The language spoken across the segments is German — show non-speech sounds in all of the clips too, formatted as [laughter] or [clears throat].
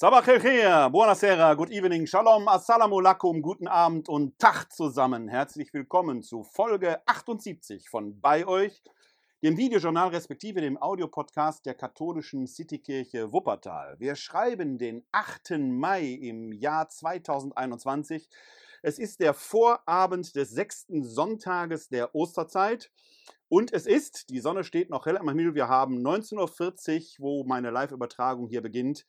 Khair, buonasera, good evening, shalom, assalamu alaikum, guten Abend und Tag zusammen. Herzlich willkommen zu Folge 78 von Bei euch, dem Videojournal respektive dem Audiopodcast der katholischen Citykirche Wuppertal. Wir schreiben den 8. Mai im Jahr 2021. Es ist der Vorabend des sechsten Sonntages der Osterzeit. Und es ist, die Sonne steht noch hell am Himmel, wir haben 19.40 Uhr, wo meine Live-Übertragung hier beginnt,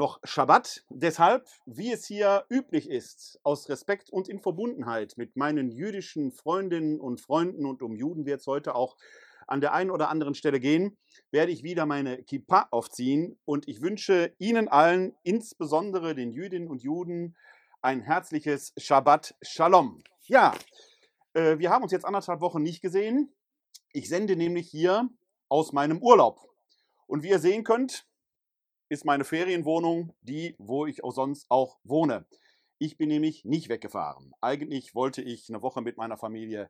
noch Schabbat. Deshalb, wie es hier üblich ist, aus Respekt und in Verbundenheit mit meinen jüdischen Freundinnen und Freunden und um Juden wird es heute auch an der einen oder anderen Stelle gehen, werde ich wieder meine Kippa aufziehen und ich wünsche Ihnen allen, insbesondere den Jüdinnen und Juden, ein herzliches Shabbat Shalom. Ja, äh, wir haben uns jetzt anderthalb Wochen nicht gesehen. Ich sende nämlich hier aus meinem Urlaub. Und wie ihr sehen könnt, ist meine Ferienwohnung die, wo ich auch sonst auch wohne. Ich bin nämlich nicht weggefahren. Eigentlich wollte ich eine Woche mit meiner Familie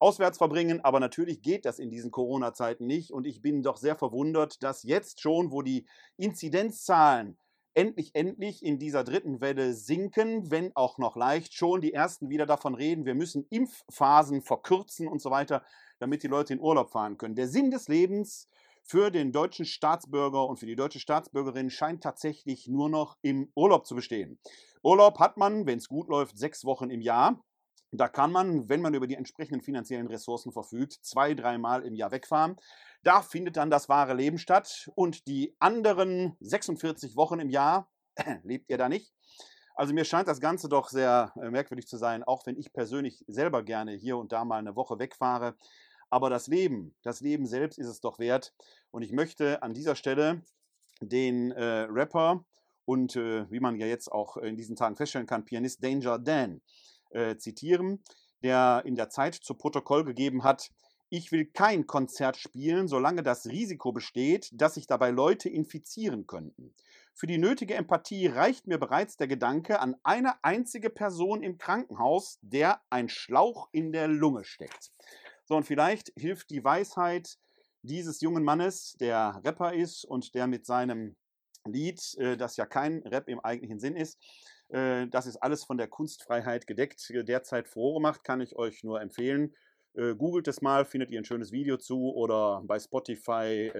auswärts verbringen, aber natürlich geht das in diesen Corona-Zeiten nicht. Und ich bin doch sehr verwundert, dass jetzt schon, wo die Inzidenzzahlen endlich, endlich in dieser dritten Welle sinken, wenn auch noch leicht, schon die ersten wieder davon reden, wir müssen Impfphasen verkürzen und so weiter, damit die Leute in Urlaub fahren können. Der Sinn des Lebens für den deutschen Staatsbürger und für die deutsche Staatsbürgerin scheint tatsächlich nur noch im Urlaub zu bestehen. Urlaub hat man, wenn es gut läuft, sechs Wochen im Jahr. Da kann man, wenn man über die entsprechenden finanziellen Ressourcen verfügt, zwei, dreimal im Jahr wegfahren. Da findet dann das wahre Leben statt. Und die anderen 46 Wochen im Jahr [clears throat] lebt ihr da nicht. Also mir scheint das Ganze doch sehr äh, merkwürdig zu sein, auch wenn ich persönlich selber gerne hier und da mal eine Woche wegfahre. Aber das Leben, das Leben selbst ist es doch wert. Und ich möchte an dieser Stelle den äh, Rapper und äh, wie man ja jetzt auch in diesen Tagen feststellen kann, Pianist Danger Dan äh, zitieren, der in der Zeit zu Protokoll gegeben hat, ich will kein Konzert spielen, solange das Risiko besteht, dass sich dabei Leute infizieren könnten. Für die nötige Empathie reicht mir bereits der Gedanke an eine einzige Person im Krankenhaus, der ein Schlauch in der Lunge steckt. So, und vielleicht hilft die Weisheit dieses jungen Mannes, der Rapper ist und der mit seinem Lied, äh, das ja kein Rap im eigentlichen Sinn ist, äh, das ist alles von der Kunstfreiheit gedeckt, äh, derzeit Furore macht, kann ich euch nur empfehlen. Googelt es mal, findet ihr ein schönes Video zu oder bei Spotify,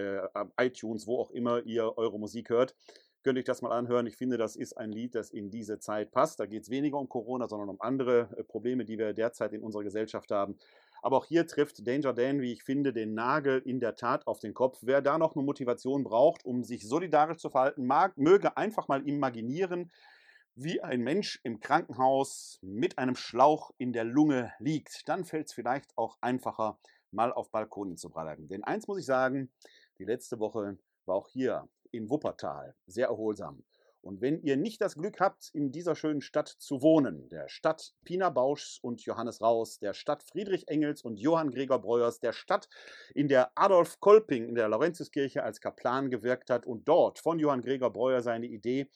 iTunes, wo auch immer ihr eure Musik hört. Könnt euch das mal anhören. Ich finde, das ist ein Lied, das in diese Zeit passt. Da geht es weniger um Corona, sondern um andere Probleme, die wir derzeit in unserer Gesellschaft haben. Aber auch hier trifft Danger Dan, wie ich finde, den Nagel in der Tat auf den Kopf. Wer da noch eine Motivation braucht, um sich solidarisch zu verhalten, mag, möge einfach mal imaginieren, wie ein Mensch im Krankenhaus mit einem Schlauch in der Lunge liegt. Dann fällt es vielleicht auch einfacher, mal auf Balkonen zu bleiben. Denn eins muss ich sagen, die letzte Woche war auch hier in Wuppertal sehr erholsam. Und wenn ihr nicht das Glück habt, in dieser schönen Stadt zu wohnen, der Stadt Pina Bauschs und Johannes Raus, der Stadt Friedrich Engels und Johann Gregor Breuers, der Stadt, in der Adolf Kolping in der Laurentiuskirche als Kaplan gewirkt hat und dort von Johann Gregor Breuer seine Idee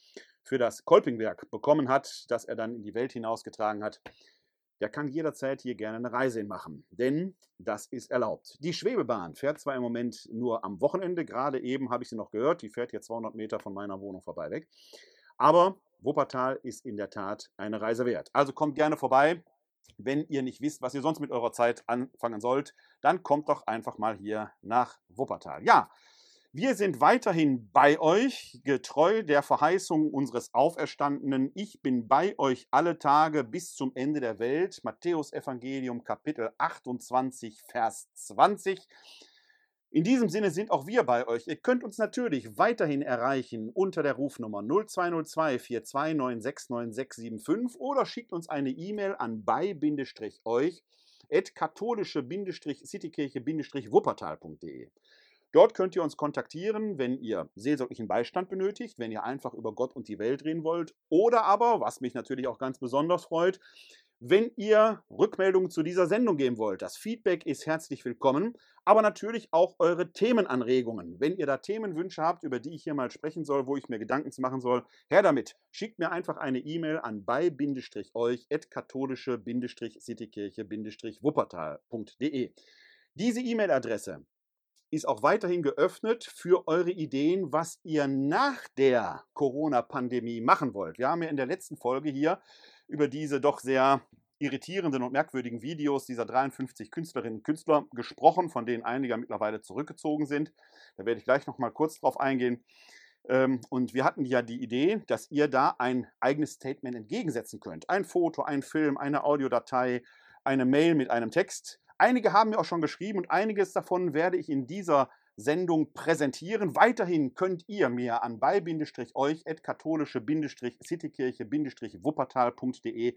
für das Kolpingwerk bekommen hat, das er dann in die Welt hinausgetragen hat, der kann jederzeit hier gerne eine Reise machen, denn das ist erlaubt. Die Schwebebahn fährt zwar im Moment nur am Wochenende, gerade eben habe ich sie noch gehört, die fährt hier 200 Meter von meiner Wohnung vorbei weg, aber Wuppertal ist in der Tat eine Reise wert. Also kommt gerne vorbei. Wenn ihr nicht wisst, was ihr sonst mit eurer Zeit anfangen sollt, dann kommt doch einfach mal hier nach Wuppertal. Ja, wir sind weiterhin bei euch, getreu der Verheißung unseres Auferstandenen. Ich bin bei euch alle Tage bis zum Ende der Welt. Matthäus Evangelium Kapitel 28, Vers 20. In diesem Sinne sind auch wir bei euch. Ihr könnt uns natürlich weiterhin erreichen unter der Rufnummer 0202 4296995 oder schickt uns eine E-Mail an bei-euch at katholische-citykirche-wuppertal.de. Dort könnt ihr uns kontaktieren, wenn ihr seelsorglichen Beistand benötigt, wenn ihr einfach über Gott und die Welt reden wollt oder aber, was mich natürlich auch ganz besonders freut, wenn ihr Rückmeldungen zu dieser Sendung geben wollt. Das Feedback ist herzlich willkommen, aber natürlich auch eure Themenanregungen. Wenn ihr da Themenwünsche habt, über die ich hier mal sprechen soll, wo ich mir Gedanken zu machen soll, her damit. Schickt mir einfach eine E-Mail an bei-euch katholische-citykirche-wuppertal.de. Diese E-Mail-Adresse ist auch weiterhin geöffnet für eure Ideen, was ihr nach der Corona-Pandemie machen wollt. Wir haben ja in der letzten Folge hier über diese doch sehr irritierenden und merkwürdigen Videos dieser 53 Künstlerinnen und Künstler gesprochen, von denen einige mittlerweile zurückgezogen sind. Da werde ich gleich noch mal kurz drauf eingehen. Ähm, und wir hatten ja die Idee, dass ihr da ein eigenes Statement entgegensetzen könnt. Ein Foto, ein Film, eine Audiodatei, eine Mail mit einem Text. Einige haben mir auch schon geschrieben und einiges davon werde ich in dieser Sendung präsentieren. Weiterhin könnt ihr mir an bei-euch katholische-citykirche-wuppertal.de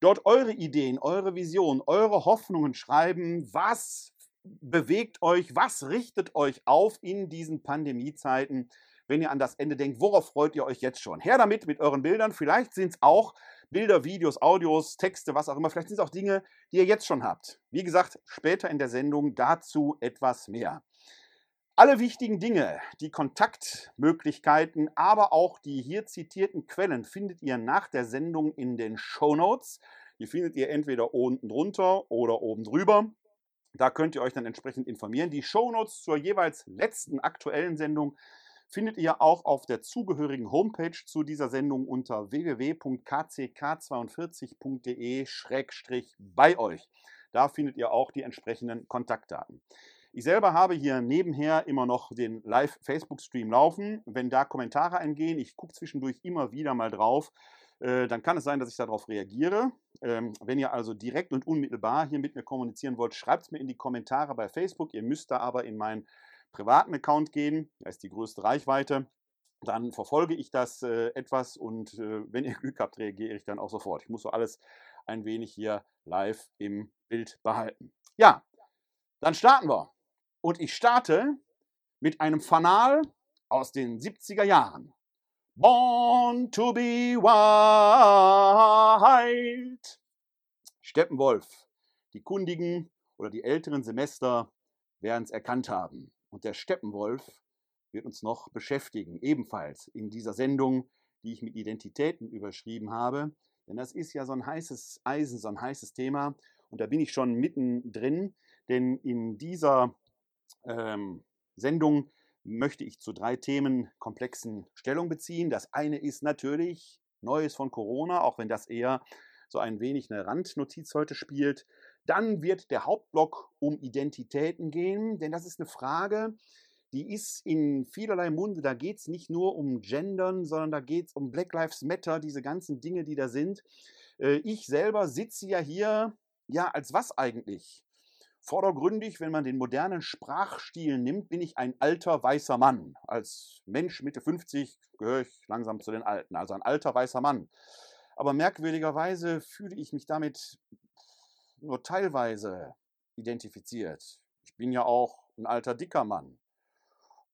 dort eure Ideen, eure Visionen, eure Hoffnungen schreiben. Was bewegt euch? Was richtet euch auf in diesen Pandemiezeiten? wenn ihr an das Ende denkt, worauf freut ihr euch jetzt schon? Her damit mit euren Bildern. Vielleicht sind es auch Bilder, Videos, Audios, Texte, was auch immer. Vielleicht sind es auch Dinge, die ihr jetzt schon habt. Wie gesagt, später in der Sendung dazu etwas mehr. Alle wichtigen Dinge, die Kontaktmöglichkeiten, aber auch die hier zitierten Quellen findet ihr nach der Sendung in den Show Notes. Die findet ihr entweder unten drunter oder oben drüber. Da könnt ihr euch dann entsprechend informieren. Die Show Notes zur jeweils letzten aktuellen Sendung findet ihr auch auf der zugehörigen Homepage zu dieser Sendung unter www.kck42.de-bei euch. Da findet ihr auch die entsprechenden Kontaktdaten. Ich selber habe hier nebenher immer noch den Live-Facebook-Stream laufen. Wenn da Kommentare eingehen, ich gucke zwischendurch immer wieder mal drauf, äh, dann kann es sein, dass ich darauf reagiere. Ähm, wenn ihr also direkt und unmittelbar hier mit mir kommunizieren wollt, schreibt es mir in die Kommentare bei Facebook. Ihr müsst da aber in mein privaten Account gehen, da ist die größte Reichweite, dann verfolge ich das äh, etwas und äh, wenn ihr [laughs] Glück habt, reagiere ich dann auch sofort. Ich muss so alles ein wenig hier live im Bild behalten. Ja, dann starten wir. Und ich starte mit einem Fanal aus den 70er Jahren. Born to be wild. Steppenwolf. Die kundigen oder die älteren Semester werden es erkannt haben. Und der Steppenwolf wird uns noch beschäftigen, ebenfalls in dieser Sendung, die ich mit Identitäten überschrieben habe. Denn das ist ja so ein heißes Eisen, so ein heißes Thema. Und da bin ich schon mittendrin, denn in dieser ähm, Sendung möchte ich zu drei Themenkomplexen Stellung beziehen. Das eine ist natürlich Neues von Corona, auch wenn das eher so ein wenig eine Randnotiz heute spielt. Dann wird der Hauptblock um Identitäten gehen, denn das ist eine Frage, die ist in vielerlei Munde. Da geht es nicht nur um Gendern, sondern da geht es um Black Lives Matter, diese ganzen Dinge, die da sind. Äh, ich selber sitze ja hier, ja, als was eigentlich? Vordergründig, wenn man den modernen Sprachstil nimmt, bin ich ein alter weißer Mann. Als Mensch Mitte 50 gehöre ich langsam zu den Alten, also ein alter weißer Mann. Aber merkwürdigerweise fühle ich mich damit nur teilweise identifiziert. Ich bin ja auch ein alter dicker Mann.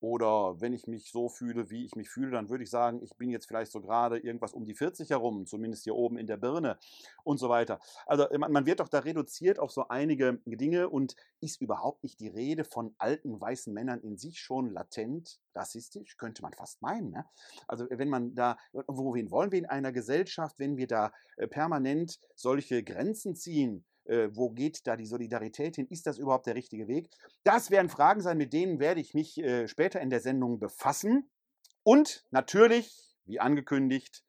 Oder wenn ich mich so fühle, wie ich mich fühle, dann würde ich sagen, ich bin jetzt vielleicht so gerade irgendwas um die 40 herum, zumindest hier oben in der Birne und so weiter. Also man wird doch da reduziert auf so einige Dinge und ist überhaupt nicht die Rede von alten weißen Männern in sich schon latent rassistisch, könnte man fast meinen. Ne? Also wenn man da, wohin wollen wir in einer Gesellschaft, wenn wir da äh, permanent solche Grenzen ziehen? Äh, wo geht da die Solidarität hin? Ist das überhaupt der richtige Weg? Das werden Fragen sein, mit denen werde ich mich äh, später in der Sendung befassen. Und natürlich, wie angekündigt,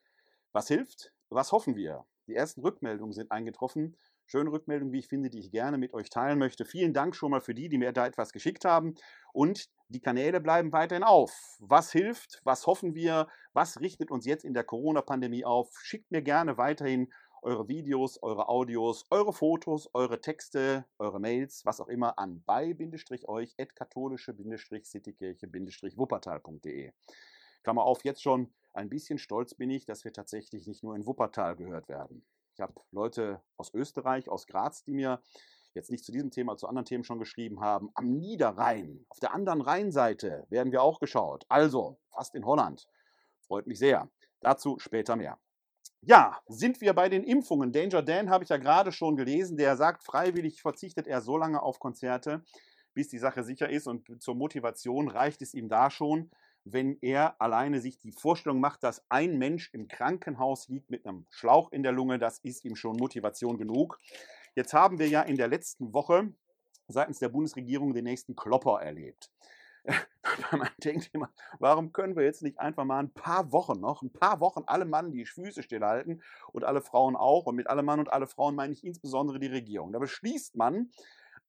was hilft? Was hoffen wir? Die ersten Rückmeldungen sind eingetroffen. Schöne Rückmeldungen, wie ich finde, die ich gerne mit euch teilen möchte. Vielen Dank schon mal für die, die mir da etwas geschickt haben. Und die Kanäle bleiben weiterhin auf. Was hilft? Was hoffen wir? Was richtet uns jetzt in der Corona-Pandemie auf? Schickt mir gerne weiterhin eure Videos, eure Audios, eure Fotos, eure Texte, eure Mails, was auch immer an bei-euch katholische-citykirche-wuppertal.de. Klammer auf, jetzt schon ein bisschen stolz bin ich, dass wir tatsächlich nicht nur in Wuppertal gehört werden. Ich habe Leute aus Österreich, aus Graz, die mir jetzt nicht zu diesem Thema, zu anderen Themen schon geschrieben haben. Am Niederrhein, auf der anderen Rheinseite werden wir auch geschaut. Also fast in Holland. Freut mich sehr. Dazu später mehr. Ja, sind wir bei den Impfungen. Danger Dan habe ich ja gerade schon gelesen. Der sagt, freiwillig verzichtet er so lange auf Konzerte, bis die Sache sicher ist. Und zur Motivation reicht es ihm da schon, wenn er alleine sich die Vorstellung macht, dass ein Mensch im Krankenhaus liegt mit einem Schlauch in der Lunge. Das ist ihm schon Motivation genug. Jetzt haben wir ja in der letzten Woche seitens der Bundesregierung den nächsten Klopper erlebt. [laughs] man denkt immer, warum können wir jetzt nicht einfach mal ein paar Wochen noch, ein paar Wochen alle Mann die Füße stillhalten und alle Frauen auch. Und mit alle Mann und alle Frauen meine ich insbesondere die Regierung. Da beschließt man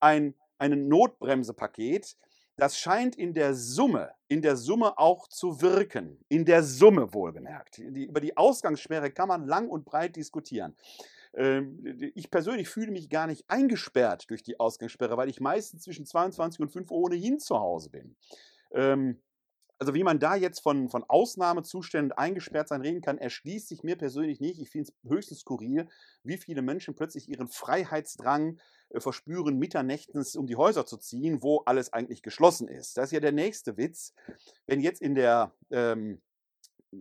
ein, ein Notbremsepaket, das scheint in der Summe, in der Summe auch zu wirken. In der Summe wohlgemerkt. Die, über die Ausgangssperre kann man lang und breit diskutieren. Ähm, ich persönlich fühle mich gar nicht eingesperrt durch die Ausgangssperre, weil ich meistens zwischen 22 und 5 Uhr ohnehin zu Hause bin. Ähm, also wie man da jetzt von, von Ausnahmezuständen eingesperrt sein reden kann, erschließt sich mir persönlich nicht. Ich finde es höchstens skurril, wie viele Menschen plötzlich ihren Freiheitsdrang äh, verspüren, mitternächtens um die Häuser zu ziehen, wo alles eigentlich geschlossen ist. Das ist ja der nächste Witz. Wenn jetzt in der ähm,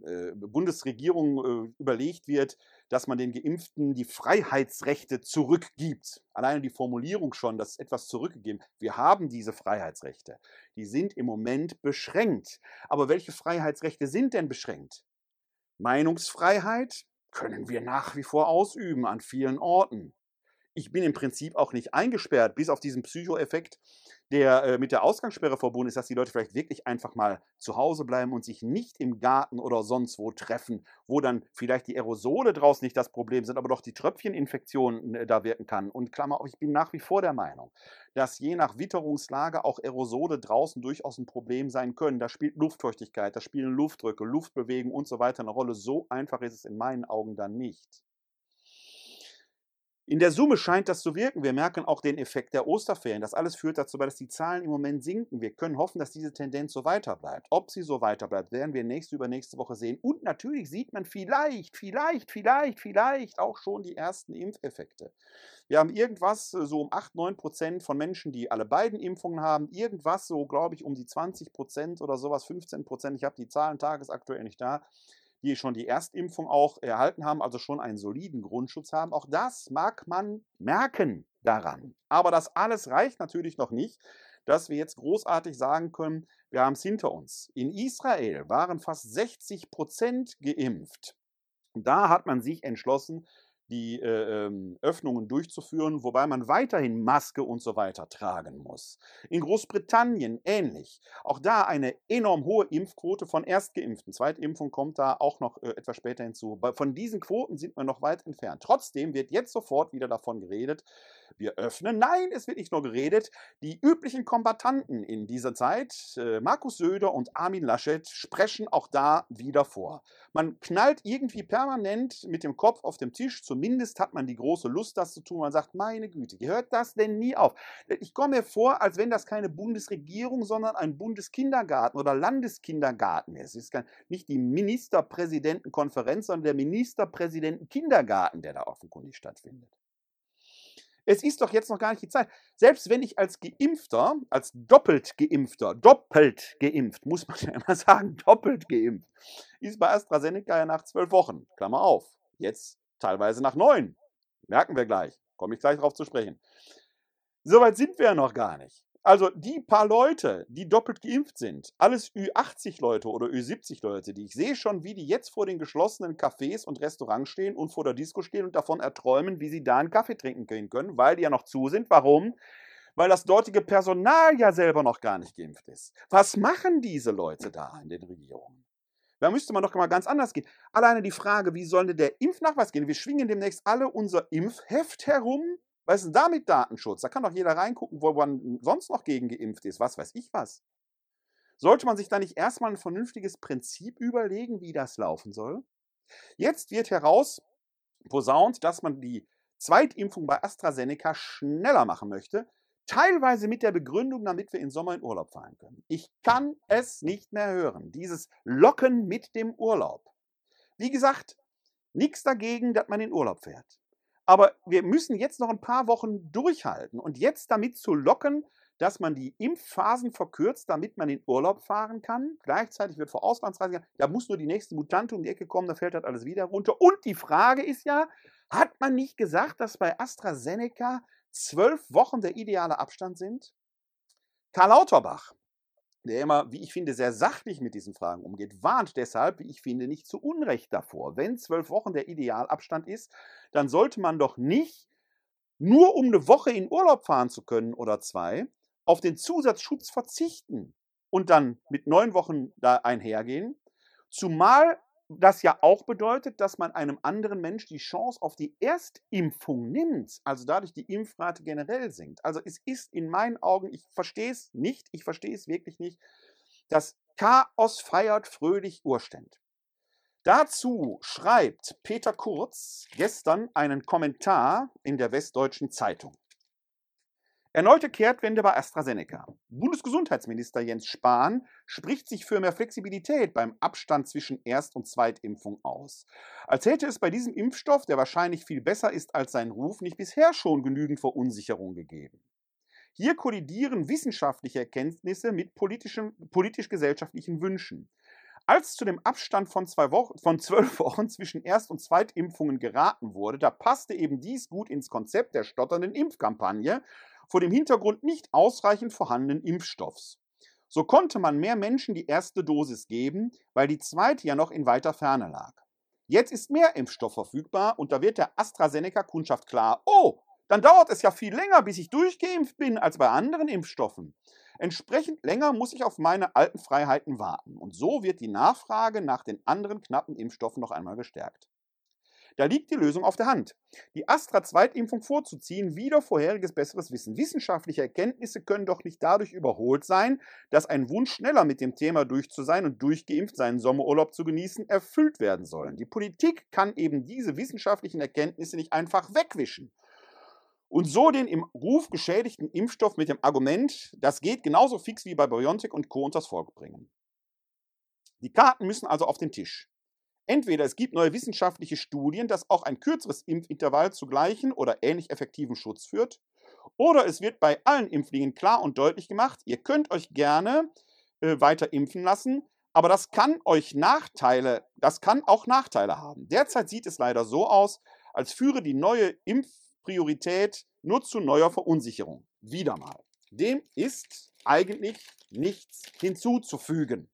äh, Bundesregierung äh, überlegt wird, dass man den Geimpften die Freiheitsrechte zurückgibt. Alleine die Formulierung schon, dass etwas zurückgegeben. Wir haben diese Freiheitsrechte. Die sind im Moment beschränkt. Aber welche Freiheitsrechte sind denn beschränkt? Meinungsfreiheit können wir nach wie vor ausüben an vielen Orten. Ich bin im Prinzip auch nicht eingesperrt, bis auf diesen Psychoeffekt, der äh, mit der Ausgangssperre verbunden ist, dass die Leute vielleicht wirklich einfach mal zu Hause bleiben und sich nicht im Garten oder sonst wo treffen, wo dann vielleicht die Aerosole draußen nicht das Problem sind, aber doch die Tröpfcheninfektion äh, da wirken kann. Und Klammer auf, ich bin nach wie vor der Meinung, dass je nach Witterungslage auch Aerosole draußen durchaus ein Problem sein können. Da spielt Luftfeuchtigkeit, da spielen Luftdrücke, Luftbewegung und so weiter eine Rolle. So einfach ist es in meinen Augen dann nicht. In der Summe scheint das zu wirken. Wir merken auch den Effekt der Osterferien. Das alles führt dazu dass die Zahlen im Moment sinken. Wir können hoffen, dass diese Tendenz so weiter bleibt. Ob sie so weiter bleibt, werden wir nächste übernächste Woche sehen. Und natürlich sieht man vielleicht, vielleicht, vielleicht, vielleicht auch schon die ersten Impfeffekte. Wir haben irgendwas äh, so um 8, 9 Prozent von Menschen, die alle beiden Impfungen haben. Irgendwas so, glaube ich, um die 20 Prozent oder sowas, 15 Prozent. Ich habe die Zahlen tagesaktuell nicht da die schon die Erstimpfung auch erhalten haben, also schon einen soliden Grundschutz haben. Auch das mag man merken daran. Aber das alles reicht natürlich noch nicht, dass wir jetzt großartig sagen können, wir haben es hinter uns. In Israel waren fast 60 Prozent geimpft. Da hat man sich entschlossen, die äh, ähm, Öffnungen durchzuführen, wobei man weiterhin Maske und so weiter tragen muss. In Großbritannien ähnlich. Auch da eine enorm hohe Impfquote von Erstgeimpften. Zweitimpfung kommt da auch noch äh, etwas später hinzu. Von diesen Quoten sind wir noch weit entfernt. Trotzdem wird jetzt sofort wieder davon geredet, wir öffnen. Nein, es wird nicht nur geredet. Die üblichen Kombattanten in dieser Zeit, äh, Markus Söder und Armin Laschet, sprechen auch da wieder vor. Man knallt irgendwie permanent mit dem Kopf auf dem Tisch. Zumindest hat man die große Lust, das zu tun. Man sagt, meine Güte, gehört das denn nie auf? Ich komme mir vor, als wenn das keine Bundesregierung, sondern ein Bundeskindergarten oder Landeskindergarten ist. Es ist nicht die Ministerpräsidentenkonferenz, sondern der Ministerpräsidentenkindergarten, der da offenkundig stattfindet. Es ist doch jetzt noch gar nicht die Zeit. Selbst wenn ich als Geimpfter, als doppelt Geimpfter, doppelt geimpft, muss man [laughs] ja immer sagen, doppelt geimpft, ist bei AstraZeneca ja nach zwölf Wochen, Klammer auf, jetzt teilweise nach neun. Merken wir gleich, komme ich gleich darauf zu sprechen. Soweit sind wir ja noch gar nicht. Also die paar Leute, die doppelt geimpft sind, alles Ü80-Leute oder Ü70-Leute, die ich sehe schon, wie die jetzt vor den geschlossenen Cafés und Restaurants stehen und vor der Disco stehen und davon erträumen, wie sie da einen Kaffee trinken gehen können, weil die ja noch zu sind. Warum? Weil das dortige Personal ja selber noch gar nicht geimpft ist. Was machen diese Leute da in den Regierungen? Da müsste man doch mal ganz anders gehen. Alleine die Frage, wie soll denn der Impfnachweis gehen? Wir schwingen demnächst alle unser Impfheft herum was ist denn da mit Datenschutz? Da kann doch jeder reingucken, wo man sonst noch gegen geimpft ist. Was weiß ich was. Sollte man sich da nicht erstmal ein vernünftiges Prinzip überlegen, wie das laufen soll? Jetzt wird heraus posaunt, dass man die Zweitimpfung bei AstraZeneca schneller machen möchte, teilweise mit der Begründung, damit wir im Sommer in Urlaub fahren können. Ich kann es nicht mehr hören. Dieses Locken mit dem Urlaub. Wie gesagt, nichts dagegen, dass man in Urlaub fährt. Aber wir müssen jetzt noch ein paar Wochen durchhalten und jetzt damit zu locken, dass man die Impfphasen verkürzt, damit man in Urlaub fahren kann. Gleichzeitig wird vor Auslandsreisen, da muss nur die nächste Mutante um die Ecke kommen, da fällt das alles wieder runter. Und die Frage ist ja, hat man nicht gesagt, dass bei AstraZeneca zwölf Wochen der ideale Abstand sind? Karl Lauterbach, der immer, wie ich finde, sehr sachlich mit diesen Fragen umgeht, warnt deshalb, wie ich finde, nicht zu Unrecht davor. Wenn zwölf Wochen der Idealabstand ist, dann sollte man doch nicht nur um eine Woche in Urlaub fahren zu können oder zwei, auf den Zusatzschutz verzichten und dann mit neun Wochen da einhergehen. Zumal das ja auch bedeutet, dass man einem anderen Mensch die Chance auf die Erstimpfung nimmt, also dadurch die Impfrate generell sinkt. Also es ist in meinen Augen, ich verstehe es nicht, ich verstehe es wirklich nicht, das Chaos feiert fröhlich Urständ. Dazu schreibt Peter Kurz gestern einen Kommentar in der Westdeutschen Zeitung. Erneute Kehrtwende bei AstraZeneca. Bundesgesundheitsminister Jens Spahn spricht sich für mehr Flexibilität beim Abstand zwischen Erst- und Zweitimpfung aus. Als hätte es bei diesem Impfstoff, der wahrscheinlich viel besser ist als sein Ruf, nicht bisher schon genügend Verunsicherung gegeben. Hier kollidieren wissenschaftliche Erkenntnisse mit politisch-gesellschaftlichen Wünschen. Als zu dem Abstand von, Wochen, von zwölf [laughs] Wochen zwischen Erst- und Zweitimpfungen geraten wurde, da passte eben dies gut ins Konzept der stotternden Impfkampagne vor dem Hintergrund nicht ausreichend vorhandenen Impfstoffs. So konnte man mehr Menschen die erste Dosis geben, weil die zweite ja noch in weiter Ferne lag. Jetzt ist mehr Impfstoff verfügbar und da wird der AstraZeneca-Kundschaft klar, oh, dann dauert es ja viel länger, bis ich durchgeimpft bin als bei anderen Impfstoffen. Entsprechend länger muss ich auf meine alten Freiheiten warten. Und so wird die Nachfrage nach den anderen knappen Impfstoffen noch einmal gestärkt. Da liegt die Lösung auf der Hand. Die Astra-Zweitimpfung vorzuziehen, wieder vorheriges besseres Wissen. Wissenschaftliche Erkenntnisse können doch nicht dadurch überholt sein, dass ein Wunsch, schneller mit dem Thema durch zu sein und durchgeimpft seinen Sommerurlaub zu genießen, erfüllt werden sollen. Die Politik kann eben diese wissenschaftlichen Erkenntnisse nicht einfach wegwischen und so den im Ruf geschädigten Impfstoff mit dem Argument, das geht genauso fix wie bei BioNTech und Co. unters Volk bringen. Die Karten müssen also auf den Tisch. Entweder es gibt neue wissenschaftliche Studien, dass auch ein kürzeres Impfintervall zu gleichen oder ähnlich effektiven Schutz führt, oder es wird bei allen Impflingen klar und deutlich gemacht, ihr könnt euch gerne äh, weiter impfen lassen, aber das kann euch Nachteile, das kann auch Nachteile haben. Derzeit sieht es leider so aus, als führe die neue Impfpriorität nur zu neuer Verunsicherung. Wieder mal. Dem ist eigentlich nichts hinzuzufügen.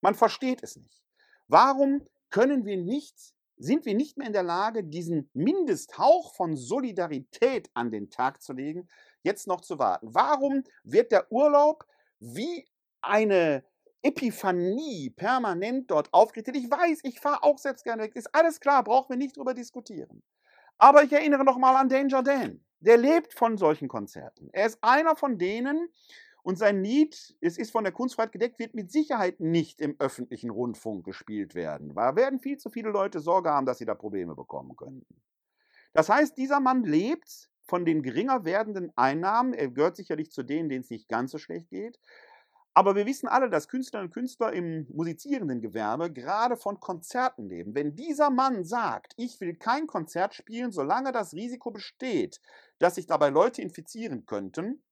Man versteht es nicht. Warum können wir nicht, sind wir nicht mehr in der Lage, diesen Mindesthauch von Solidarität an den Tag zu legen, jetzt noch zu warten? Warum wird der Urlaub wie eine Epiphanie permanent dort aufgerichtet? Ich weiß, ich fahre auch selbst gerne weg. Ist alles klar, brauchen wir nicht drüber diskutieren. Aber ich erinnere noch mal an Danger Dan. Der lebt von solchen Konzerten. Er ist einer von denen, und sein Lied, es ist von der Kunstfreiheit gedeckt, wird mit Sicherheit nicht im öffentlichen Rundfunk gespielt werden. Da werden viel zu viele Leute Sorge haben, dass sie da Probleme bekommen könnten. Das heißt, dieser Mann lebt von den geringer werdenden Einnahmen. Er gehört sicherlich zu denen, denen es nicht ganz so schlecht geht. Aber wir wissen alle, dass Künstlerinnen und Künstler im musizierenden Gewerbe gerade von Konzerten leben. Wenn dieser Mann sagt, ich will kein Konzert spielen, solange das Risiko besteht, dass sich dabei Leute infizieren könnten,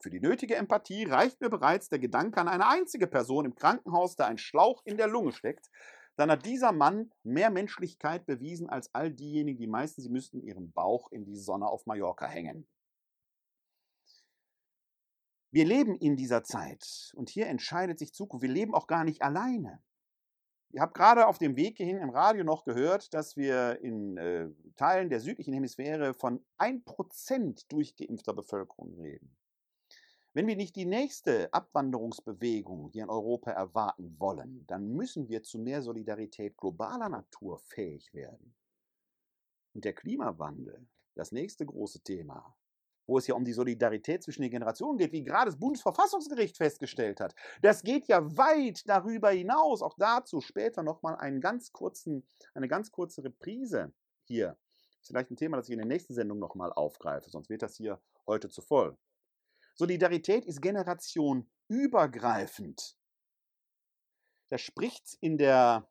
für die nötige Empathie reicht mir bereits der Gedanke an eine einzige Person im Krankenhaus, der ein Schlauch in der Lunge steckt. Dann hat dieser Mann mehr Menschlichkeit bewiesen als all diejenigen, die meisten, sie müssten ihren Bauch in die Sonne auf Mallorca hängen. Wir leben in dieser Zeit und hier entscheidet sich Zukunft. Wir leben auch gar nicht alleine. Ich habe gerade auf dem Weg hierhin im Radio noch gehört, dass wir in äh, Teilen der südlichen Hemisphäre von 1% durchgeimpfter Bevölkerung reden. Wenn wir nicht die nächste Abwanderungsbewegung hier in Europa erwarten wollen, dann müssen wir zu mehr Solidarität globaler Natur fähig werden. Und der Klimawandel, das nächste große Thema, wo es ja um die Solidarität zwischen den Generationen geht, wie gerade das Bundesverfassungsgericht festgestellt hat. Das geht ja weit darüber hinaus. Auch dazu später nochmal eine ganz kurze Reprise hier. Vielleicht ein Thema, das ich in der nächsten Sendung nochmal aufgreife, sonst wird das hier heute zu voll. Solidarität ist generationenübergreifend. Da spricht in der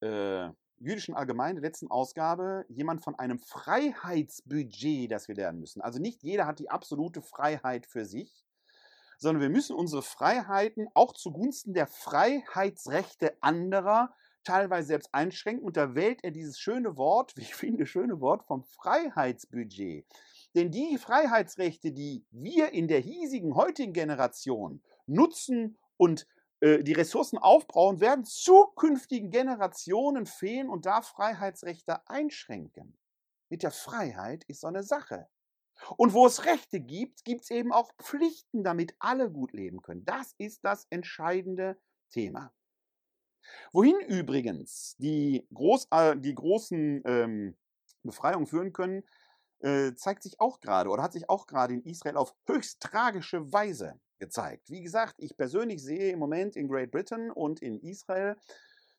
äh, jüdischen Allgemeine letzten Ausgabe jemand von einem Freiheitsbudget, das wir lernen müssen. Also nicht jeder hat die absolute Freiheit für sich, sondern wir müssen unsere Freiheiten auch zugunsten der Freiheitsrechte anderer teilweise selbst einschränken. Und da wählt er dieses schöne Wort, [laughs] wie ich finde, schöne Wort vom Freiheitsbudget. Denn die Freiheitsrechte, die wir in der hiesigen, heutigen Generation nutzen und äh, die Ressourcen aufbrauchen, werden zukünftigen Generationen fehlen und da Freiheitsrechte einschränken. Mit der Freiheit ist so eine Sache. Und wo es Rechte gibt, gibt es eben auch Pflichten, damit alle gut leben können. Das ist das entscheidende Thema. Wohin übrigens die, groß, äh, die großen ähm, Befreiungen führen können, äh, zeigt sich auch gerade oder hat sich auch gerade in Israel auf höchst tragische Weise gezeigt. Wie gesagt, ich persönlich sehe im Moment in Great Britain und in Israel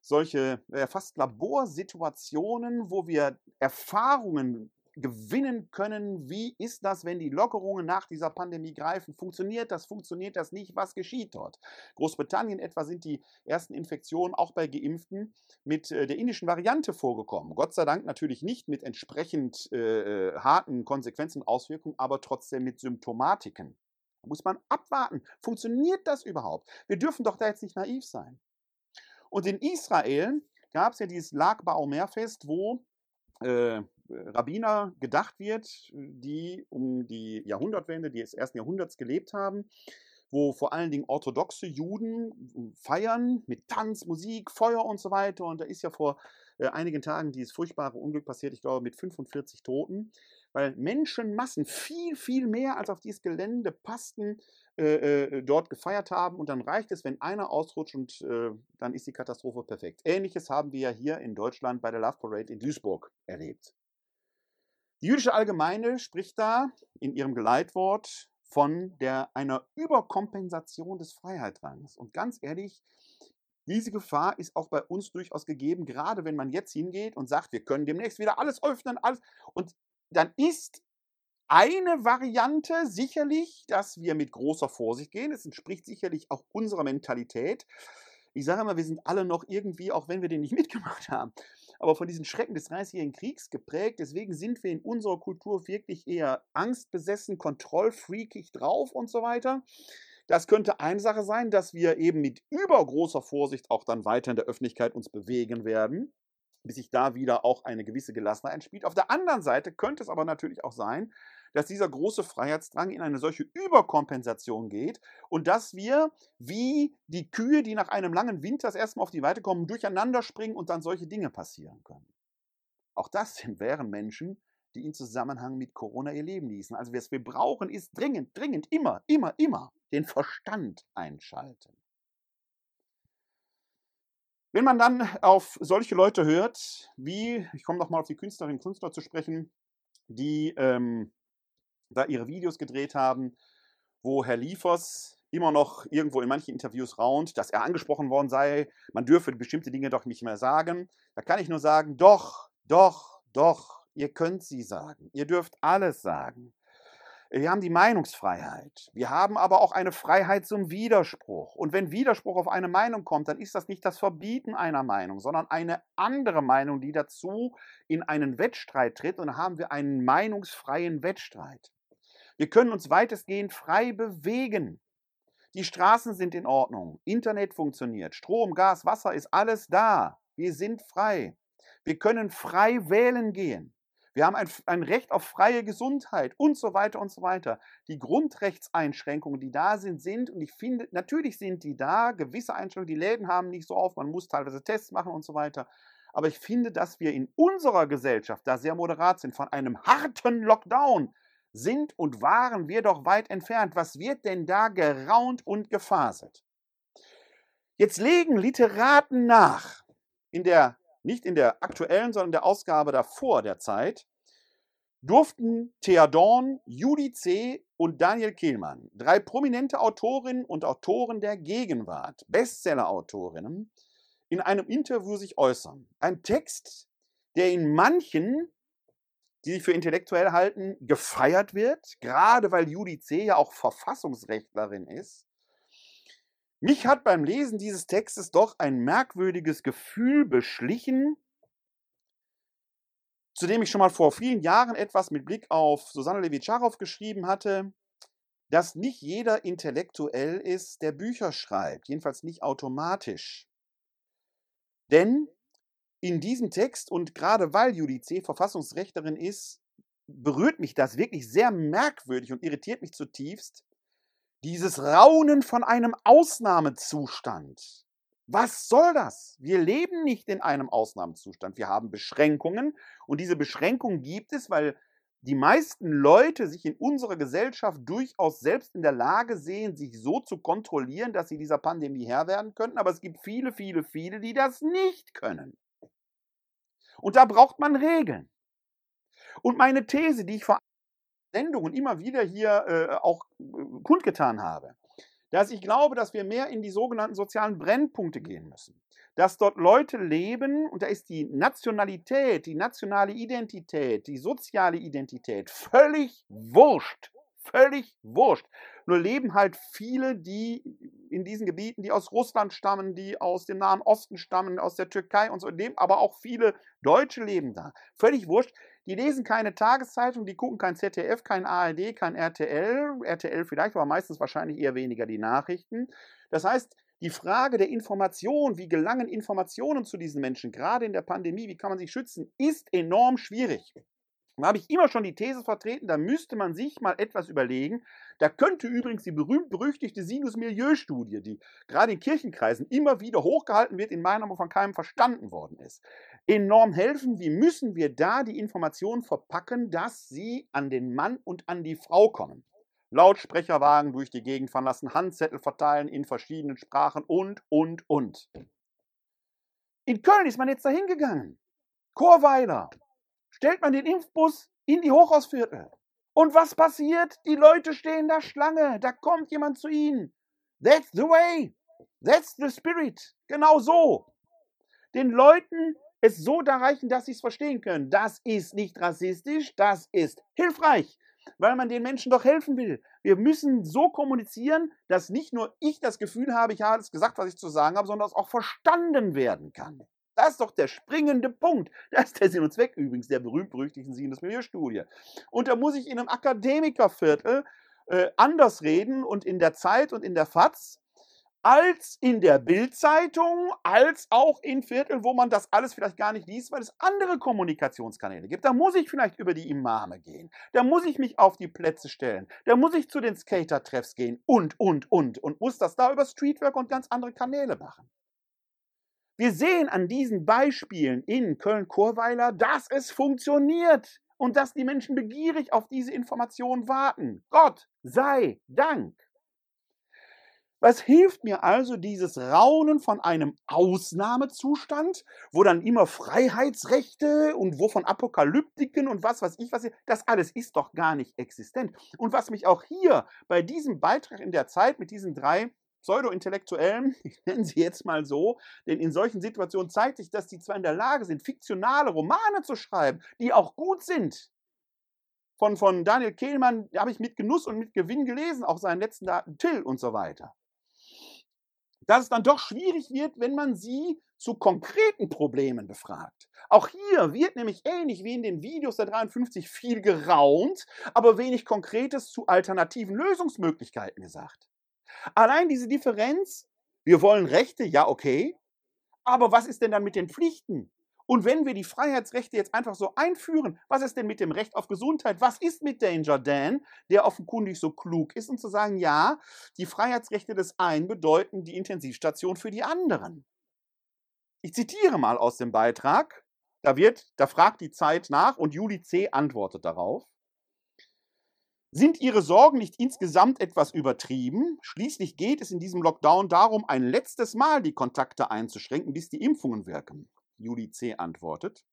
solche äh, fast Laborsituationen, wo wir Erfahrungen gewinnen können, wie ist das, wenn die Lockerungen nach dieser Pandemie greifen? Funktioniert das, funktioniert das nicht? Was geschieht dort? Großbritannien etwa sind die ersten Infektionen auch bei Geimpften mit äh, der indischen Variante vorgekommen. Gott sei Dank natürlich nicht mit entsprechend äh, äh harten Konsequenzen, und Auswirkungen, aber trotzdem mit Symptomatiken. Da muss man abwarten. Funktioniert das überhaupt? Wir dürfen doch da jetzt nicht naiv sein. Und in Israel gab es ja dieses Lag Baomer-Fest, wo äh, Rabbiner gedacht wird, die um die Jahrhundertwende des ersten Jahrhunderts gelebt haben, wo vor allen Dingen orthodoxe Juden feiern mit Tanz, Musik, Feuer und so weiter. Und da ist ja vor äh, einigen Tagen dieses furchtbare Unglück passiert, ich glaube mit 45 Toten, weil Menschenmassen viel, viel mehr als auf dieses Gelände passten, äh, äh, dort gefeiert haben und dann reicht es, wenn einer ausrutscht und äh, dann ist die Katastrophe perfekt. Ähnliches haben wir ja hier in Deutschland bei der Love Parade in Duisburg erlebt. Die jüdische Allgemeine spricht da in ihrem Geleitwort von der, einer Überkompensation des Freiheitsrangs. Und ganz ehrlich, diese Gefahr ist auch bei uns durchaus gegeben, gerade wenn man jetzt hingeht und sagt, wir können demnächst wieder alles öffnen, alles. Und dann ist eine Variante sicherlich, dass wir mit großer Vorsicht gehen. Es entspricht sicherlich auch unserer Mentalität. Ich sage immer, wir sind alle noch irgendwie, auch wenn wir den nicht [laughs] mitgemacht haben, aber von diesen Schrecken des Dreißigjährigen Kriegs geprägt. Deswegen sind wir in unserer Kultur wirklich eher angstbesessen, kontrollfreakig drauf und so weiter. Das könnte eine Sache sein, dass wir eben mit übergroßer Vorsicht auch dann weiter in der Öffentlichkeit uns bewegen werden bis sich da wieder auch eine gewisse Gelassenheit einspielt. Auf der anderen Seite könnte es aber natürlich auch sein, dass dieser große Freiheitsdrang in eine solche Überkompensation geht und dass wir wie die Kühe, die nach einem langen Winter das erste Mal auf die Weite kommen, durcheinander springen und dann solche Dinge passieren können. Auch das sind, wären Menschen, die in Zusammenhang mit Corona ihr Leben ließen. Also was wir brauchen, ist dringend, dringend, immer, immer, immer den Verstand einschalten. Wenn man dann auf solche Leute hört, wie, ich komme nochmal auf die Künstlerinnen und Künstler zu sprechen, die ähm, da ihre Videos gedreht haben, wo Herr Liefers immer noch irgendwo in manchen Interviews raunt, dass er angesprochen worden sei, man dürfe bestimmte Dinge doch nicht mehr sagen. Da kann ich nur sagen, doch, doch, doch, ihr könnt sie sagen. Ihr dürft alles sagen. Wir haben die Meinungsfreiheit. Wir haben aber auch eine Freiheit zum Widerspruch. Und wenn Widerspruch auf eine Meinung kommt, dann ist das nicht das Verbieten einer Meinung, sondern eine andere Meinung, die dazu in einen Wettstreit tritt. Und dann haben wir einen meinungsfreien Wettstreit. Wir können uns weitestgehend frei bewegen. Die Straßen sind in Ordnung, Internet funktioniert, Strom, Gas, Wasser ist alles da. Wir sind frei. Wir können frei wählen gehen. Wir haben ein, ein, Recht auf freie Gesundheit und so weiter und so weiter. Die Grundrechtseinschränkungen, die da sind, sind, und ich finde, natürlich sind die da, gewisse Einschränkungen, die Läden haben nicht so auf, man muss teilweise Tests machen und so weiter. Aber ich finde, dass wir in unserer Gesellschaft da sehr moderat sind. Von einem harten Lockdown sind und waren wir doch weit entfernt. Was wird denn da geraunt und gefaselt? Jetzt legen Literaten nach, in der, nicht in der aktuellen, sondern in der Ausgabe davor der Zeit, durften Thea Dorn, Judy C. und Daniel Kehlmann, drei prominente Autorinnen und Autoren der Gegenwart, Bestseller-Autorinnen, in einem Interview sich äußern. Ein Text, der in manchen die sich für intellektuell halten, gefeiert wird, gerade weil Judy C. ja auch Verfassungsrechtlerin ist. Mich hat beim Lesen dieses Textes doch ein merkwürdiges Gefühl beschlichen, zu dem ich schon mal vor vielen Jahren etwas mit Blick auf Susanne Levitscharow geschrieben hatte, dass nicht jeder intellektuell ist, der Bücher schreibt, jedenfalls nicht automatisch. Denn in diesem Text und gerade weil Judice Verfassungsrechterin ist, berührt mich das wirklich sehr merkwürdig und irritiert mich zutiefst. Dieses Raunen von einem Ausnahmezustand. Was soll das? Wir leben nicht in einem Ausnahmezustand. Wir haben Beschränkungen und diese Beschränkungen gibt es, weil die meisten Leute sich in unserer Gesellschaft durchaus selbst in der Lage sehen, sich so zu kontrollieren, dass sie dieser Pandemie Herr werden könnten. Aber es gibt viele, viele, viele, die das nicht können. Und da braucht man Regeln. Und meine These, die ich vor Sendungen immer wieder hier äh, auch äh, kundgetan habe, dass ich glaube, dass wir mehr in die sogenannten sozialen Brennpunkte gehen müssen. Dass dort Leute leben und da ist die Nationalität, die nationale Identität, die soziale Identität völlig wurscht. Völlig wurscht. Nur leben halt viele, die in diesen Gebieten, die aus Russland stammen, die aus dem Nahen Osten stammen, aus der Türkei und so leben, aber auch viele Deutsche leben da. Völlig wurscht. Die lesen keine Tageszeitung, die gucken kein ZDF, kein ARD, kein RTL, RTL vielleicht, aber meistens wahrscheinlich eher weniger die Nachrichten. Das heißt, die Frage der Information, wie gelangen Informationen zu diesen Menschen, gerade in der Pandemie, wie kann man sich schützen, ist enorm schwierig. Da habe ich immer schon die These vertreten, da müsste man sich mal etwas überlegen. Da könnte übrigens die berühmt-berüchtigte Sinus-Milieu-Studie, die gerade in Kirchenkreisen immer wieder hochgehalten wird, in meiner Meinung von keinem verstanden worden ist, enorm helfen. Wie müssen wir da die Informationen verpacken, dass sie an den Mann und an die Frau kommen? Lautsprecherwagen durch die Gegend fahren lassen, Handzettel verteilen in verschiedenen Sprachen und, und, und. In Köln ist man jetzt dahin gegangen. Chorweiler, stellt man den Impfbus in die Hochhausviertel. Und was passiert? Die Leute stehen da Schlange, da kommt jemand zu ihnen. That's the way. That's the spirit. Genau so. Den Leuten es so erreichen, dass sie es verstehen können. Das ist nicht rassistisch, das ist hilfreich, weil man den Menschen doch helfen will. Wir müssen so kommunizieren, dass nicht nur ich das Gefühl habe, ich habe alles gesagt, was ich zu sagen habe, sondern dass auch verstanden werden kann. Das ist doch der springende Punkt. [laughs] Das ist der Sinn und Zweck übrigens der berühmt-berüchtigten Sinus-Milieu-Studie. Und da muss ich in einem Akademikerviertel äh, anders reden und in der Zeit und in der FAZ als in der Bildzeitung, als auch in Vierteln, wo man das alles vielleicht gar nicht liest, weil es andere Kommunikationskanäle gibt. Da muss ich vielleicht über die Imame gehen. Da muss ich mich auf die Plätze stellen. Da muss ich zu den Skater-Treffs gehen und, und, und. Und muss das da über Streetwork und ganz andere Kanäle machen. Wir sehen an diesen Beispielen in Köln-Chorweiler, dass es funktioniert und dass die Menschen begierig auf diese Informationen warten. Gott sei Dank. Was hilft mir also dieses Raunen von einem Ausnahmezustand, wo dann immer Freiheitsrechte und wo von Apokalyptiken und was weiß ich was, das alles ist doch gar nicht existent. Und was mich auch hier bei diesem Beitrag in der Zeit mit diesen drei Pseudo-Intellektuellen, [laughs] ich nenne sie jetzt mal so, denn in solchen Situationen zeigt sich, dass sie zwar in der Lage sind, fiktionale Romane zu schreiben, die auch gut sind. Von, von Daniel Kehlmann habe ich mit Genuss und mit Gewinn gelesen, auch seinen letzten Daten Till und so weiter. Dass es dann doch schwierig wird, wenn man sie zu konkreten Problemen befragt. Auch hier wird nämlich ähnlich wie in den Videos der 53 viel geraunt, aber wenig Konkretes zu alternativen Lösungsmöglichkeiten gesagt. Allein diese Differenz, wir wollen Rechte, ja, okay, aber was ist denn dann mit den Pflichten? Und wenn wir die Freiheitsrechte jetzt einfach so einführen, was ist denn mit dem Recht auf Gesundheit? Was ist mit Danger Dan, der offenkundig so klug ist, um zu sagen, ja, die Freiheitsrechte des einen bedeuten die Intensivstation für die anderen? Ich zitiere mal aus dem Beitrag. Da wird, da fragt die Zeit nach und Juli C. antwortet darauf. Sind Ihre Sorgen nicht insgesamt etwas übertrieben? Schließlich geht es in diesem Lockdown darum, ein letztes Mal die Kontakte einzuschränken, bis die Impfungen wirken. Juli C. antwortet.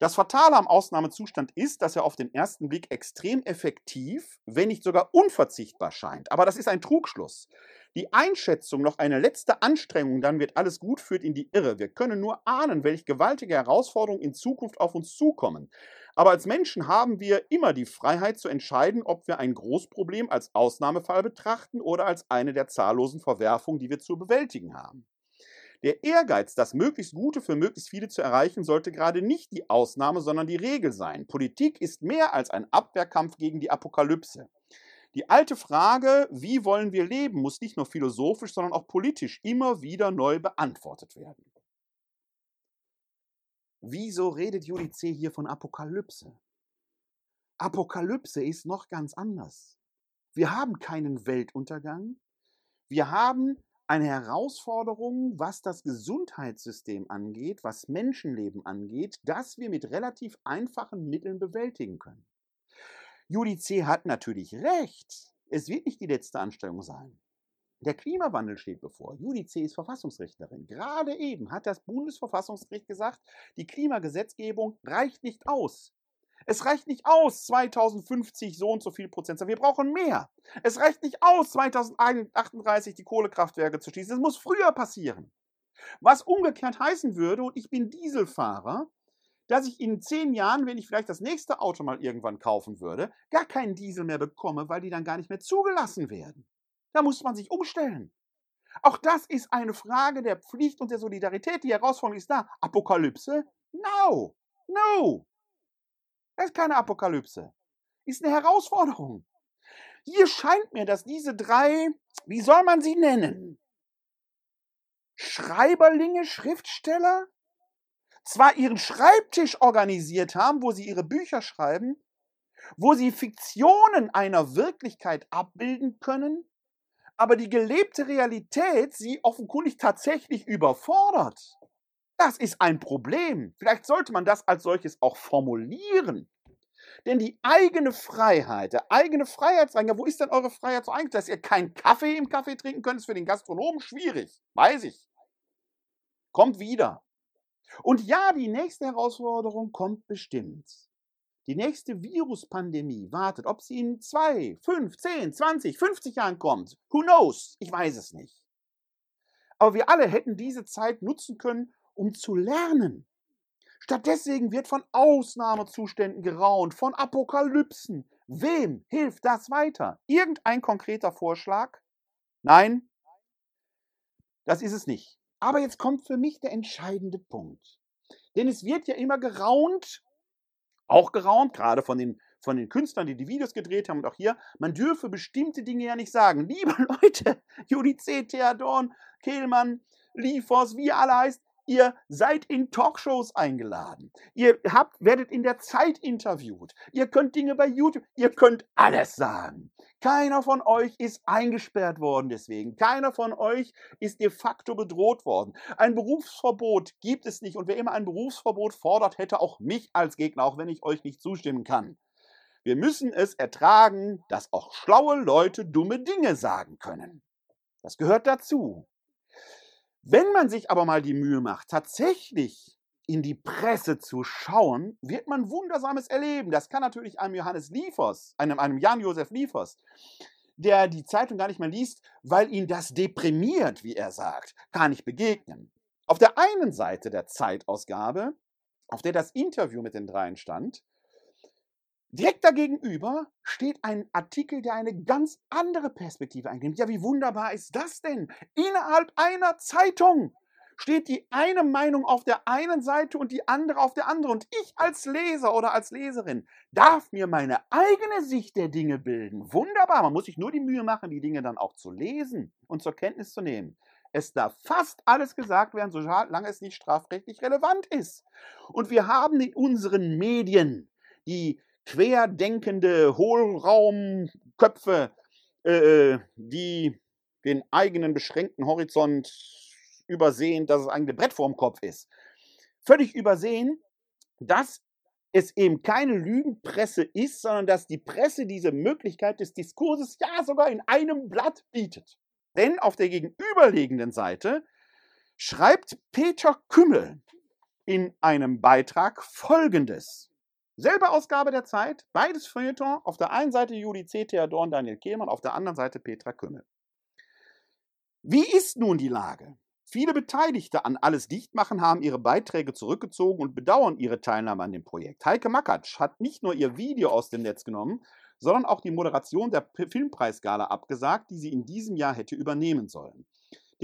Das Fatale am Ausnahmezustand ist, dass er auf den ersten Blick extrem effektiv, wenn nicht sogar unverzichtbar scheint. Aber das ist ein Trugschluss. Die Einschätzung, noch eine letzte Anstrengung, dann wird alles gut, führt in die Irre. Wir können nur ahnen, welche gewaltige Herausforderungen in Zukunft auf uns zukommen. Aber als Menschen haben wir immer die Freiheit zu entscheiden, ob wir ein Großproblem als Ausnahmefall betrachten oder als eine der zahllosen Verwerfungen, die wir zu bewältigen haben. Der Ehrgeiz, das möglichst Gute für möglichst viele zu erreichen, sollte gerade nicht die Ausnahme, sondern die Regel sein. Politik ist mehr als ein Abwehrkampf gegen die Apokalypse. Die alte Frage, wie wollen wir leben, muss nicht nur philosophisch, sondern auch politisch immer wieder neu beantwortet werden. Wieso redet Juli C. hier von Apokalypse? Apokalypse ist noch ganz anders. Wir haben keinen Weltuntergang. Wir haben eine Herausforderung, was das Gesundheitssystem angeht, was Menschenleben angeht, das wir mit relativ einfachen Mitteln bewältigen können. Judy C. hat natürlich recht. Es wird nicht die letzte Anstellung sein. Der Klimawandel steht bevor. Judy C. ist Verfassungsrichterin. Gerade eben hat das Bundesverfassungsgericht gesagt, die Klimagesetzgebung reicht nicht aus. Es reicht nicht aus, 2050 so und so viel Prozent. Wir brauchen mehr. Es reicht nicht aus, 2038 die Kohlekraftwerke zu schließen. Es muss früher passieren. Was umgekehrt heißen würde, und ich bin Dieselfahrer, dass ich in zehn Jahren, wenn ich vielleicht das nächste Auto mal irgendwann kaufen würde, gar keinen Diesel mehr bekomme, weil die dann gar nicht mehr zugelassen werden. Da muss man sich umstellen. Auch das ist eine Frage der Pflicht und der Solidarität. Die Herausforderung ist da. Apokalypse? No. No. Das ist keine Apokalypse. Ist eine Herausforderung. Hier scheint mir, dass diese drei, wie soll man sie nennen? Schreiberlinge, Schriftsteller, zwar ihren Schreibtisch organisiert haben, wo sie ihre Bücher schreiben, wo sie Fiktionen einer Wirklichkeit abbilden können, aber die gelebte Realität sie offenkundig tatsächlich überfordert. Das ist ein Problem. Vielleicht sollte man das als solches auch formulieren. Denn die eigene Freiheit, der eigene Freiheitsrang, wo ist denn eure Freiheit so eigentlich? Dass ihr keinen Kaffee im Kaffee trinken könnt, ist für den Gastronomen schwierig. Weiß ich. Kommt wieder. Und ja, die nächste Herausforderung kommt bestimmt. Die nächste Viruspandemie wartet, ob sie in zwei, fünf, zehn, zwanzig, fünfzig Jahren kommt. Who knows? Ich weiß es nicht. Aber wir alle hätten diese Zeit nutzen können, um zu lernen. Stattdessen wird von Ausnahmezuständen geraunt, von Apokalypsen. Wem hilft das weiter? Irgendein konkreter Vorschlag? Nein, das ist es nicht. Aber jetzt kommt für mich der entscheidende Punkt. Denn es wird ja immer geraunt, auch geraunt, gerade von den, von den Künstlern, die die Videos gedreht haben und auch hier, man dürfe bestimmte Dinge ja nicht sagen. [laughs] Liebe Leute, Judice, Theodorn, Kehlmann, Liefers, wie alle heißt, Ihr seid in Talkshows eingeladen. Ihr habt, werdet in der Zeit interviewt. Ihr könnt Dinge bei YouTube, ihr könnt alles sagen. Keiner von euch ist eingesperrt worden deswegen. Keiner von euch ist de facto bedroht worden. Ein Berufsverbot gibt es nicht. Und wer immer ein Berufsverbot fordert, hätte auch mich als Gegner, auch wenn ich euch nicht zustimmen kann. Wir müssen es ertragen, dass auch schlaue Leute dumme Dinge sagen können. Das gehört dazu. Wenn man sich aber mal die Mühe macht, tatsächlich in die Presse zu schauen, wird man Wundersames erleben. Das kann natürlich einem Johannes Liefers, einem, einem Jan-Josef Liefers, der die Zeitung gar nicht mehr liest, weil ihn das deprimiert, wie er sagt, gar nicht begegnen. Auf der einen Seite der Zeitausgabe, auf der das Interview mit den dreien stand, Direkt dagegenüber steht ein Artikel, der eine ganz andere Perspektive einnimmt. Ja, wie wunderbar ist das denn? Innerhalb einer Zeitung steht die eine Meinung auf der einen Seite und die andere auf der anderen. Und ich als Leser oder als Leserin darf mir meine eigene Sicht der Dinge bilden. Wunderbar, man muss sich nur die Mühe machen, die Dinge dann auch zu lesen und zur Kenntnis zu nehmen. Es darf fast alles gesagt werden, solange es nicht strafrechtlich relevant ist. Und wir haben in unseren Medien die querdenkende Hohlraumköpfe, äh, die den eigenen beschränkten Horizont übersehen, dass es eigentlich Brett vorm Kopf ist. Völlig übersehen, dass es eben keine Lügenpresse ist, sondern dass die Presse diese Möglichkeit des Diskurses ja sogar in einem Blatt bietet. Denn auf der gegenüberliegenden Seite schreibt Peter Kümmel in einem Beitrag Folgendes. Selbe Ausgabe der Zeit, beides Feuilleton. Auf der einen Seite Juli C. Theodor und Daniel Kehlmann, auf der anderen Seite Petra Kümmel. Wie ist nun die Lage? Viele Beteiligte an Alles Dichtmachen haben ihre Beiträge zurückgezogen und bedauern ihre Teilnahme an dem Projekt. Heike Makatsch hat nicht nur ihr Video aus dem Netz genommen, sondern auch die Moderation der Filmpreisgala abgesagt, die sie in diesem Jahr hätte übernehmen sollen.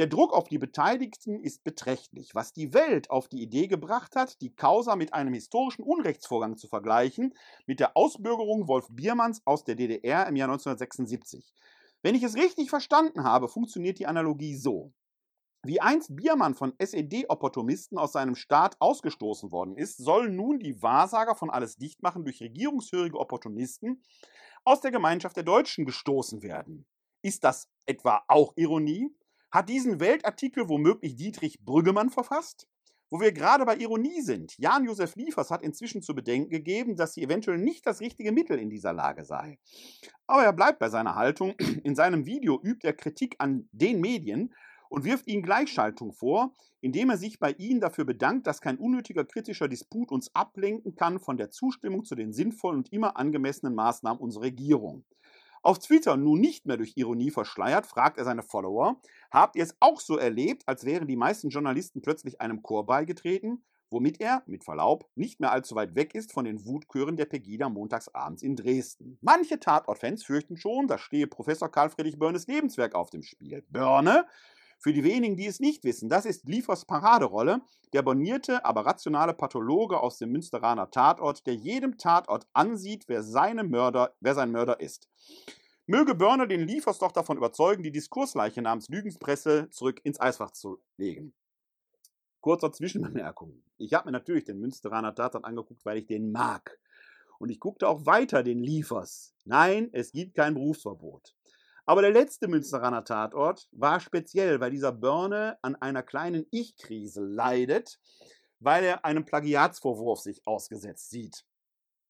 Der Druck auf die Beteiligten ist beträchtlich, was die Welt auf die Idee gebracht hat, die Causa mit einem historischen Unrechtsvorgang zu vergleichen, mit der Ausbürgerung Wolf Biermanns aus der DDR im Jahr 1976. Wenn ich es richtig verstanden habe, funktioniert die Analogie so. Wie einst Biermann von SED-Opportunisten aus seinem Staat ausgestoßen worden ist, sollen nun die Wahrsager von alles dichtmachen durch regierungshörige Opportunisten aus der Gemeinschaft der Deutschen gestoßen werden. Ist das etwa auch Ironie? Hat diesen Weltartikel womöglich Dietrich Brüggemann verfasst? Wo wir gerade bei Ironie sind. Jan-Josef Liefers hat inzwischen zu bedenken gegeben, dass sie eventuell nicht das richtige Mittel in dieser Lage sei. Aber er bleibt bei seiner Haltung. [clears throat] In seinem Video übt er Kritik an den Medien und wirft ihnen Gleichschaltung vor, indem er sich bei ihnen dafür bedankt, dass kein unnötiger kritischer Disput uns ablenken kann von der Zustimmung zu den sinnvollen und immer angemessenen Maßnahmen unserer Regierung. Auf Twitter nun nicht mehr durch Ironie verschleiert, fragt er seine Follower, habt ihr es auch so erlebt, als wären die meisten Journalisten plötzlich einem Chor beigetreten, womit er, mit Verlaub, nicht mehr allzu weit weg ist von den Wutchören der Pegida montagsabends in Dresden. Manche Tatortfans fürchten schon, da stehe Professor Karl Friedrich Börnes Lebenswerk auf dem Spiel. Börne für die wenigen, die es nicht wissen, das ist Liefers Paraderolle, der bornierte, aber rationale Pathologe aus dem Münsteraner Tatort, der jedem Tatort ansieht, wer, seine Mörder, wer sein Mörder ist. Möge Börner den Liefers doch davon überzeugen, die Diskursleiche namens Lügenspresse zurück ins Eisfach zu legen. Kurzer Zwischenbemerkung. Ich habe mir natürlich den Münsteraner Tatort angeguckt, weil ich den mag. Und ich guckte auch weiter den Liefers. Nein, es gibt kein Berufsverbot. Aber der letzte Münsteraner Tatort war speziell, weil dieser Börne an einer kleinen Ich-Krise leidet, weil er einem Plagiatsvorwurf sich ausgesetzt sieht.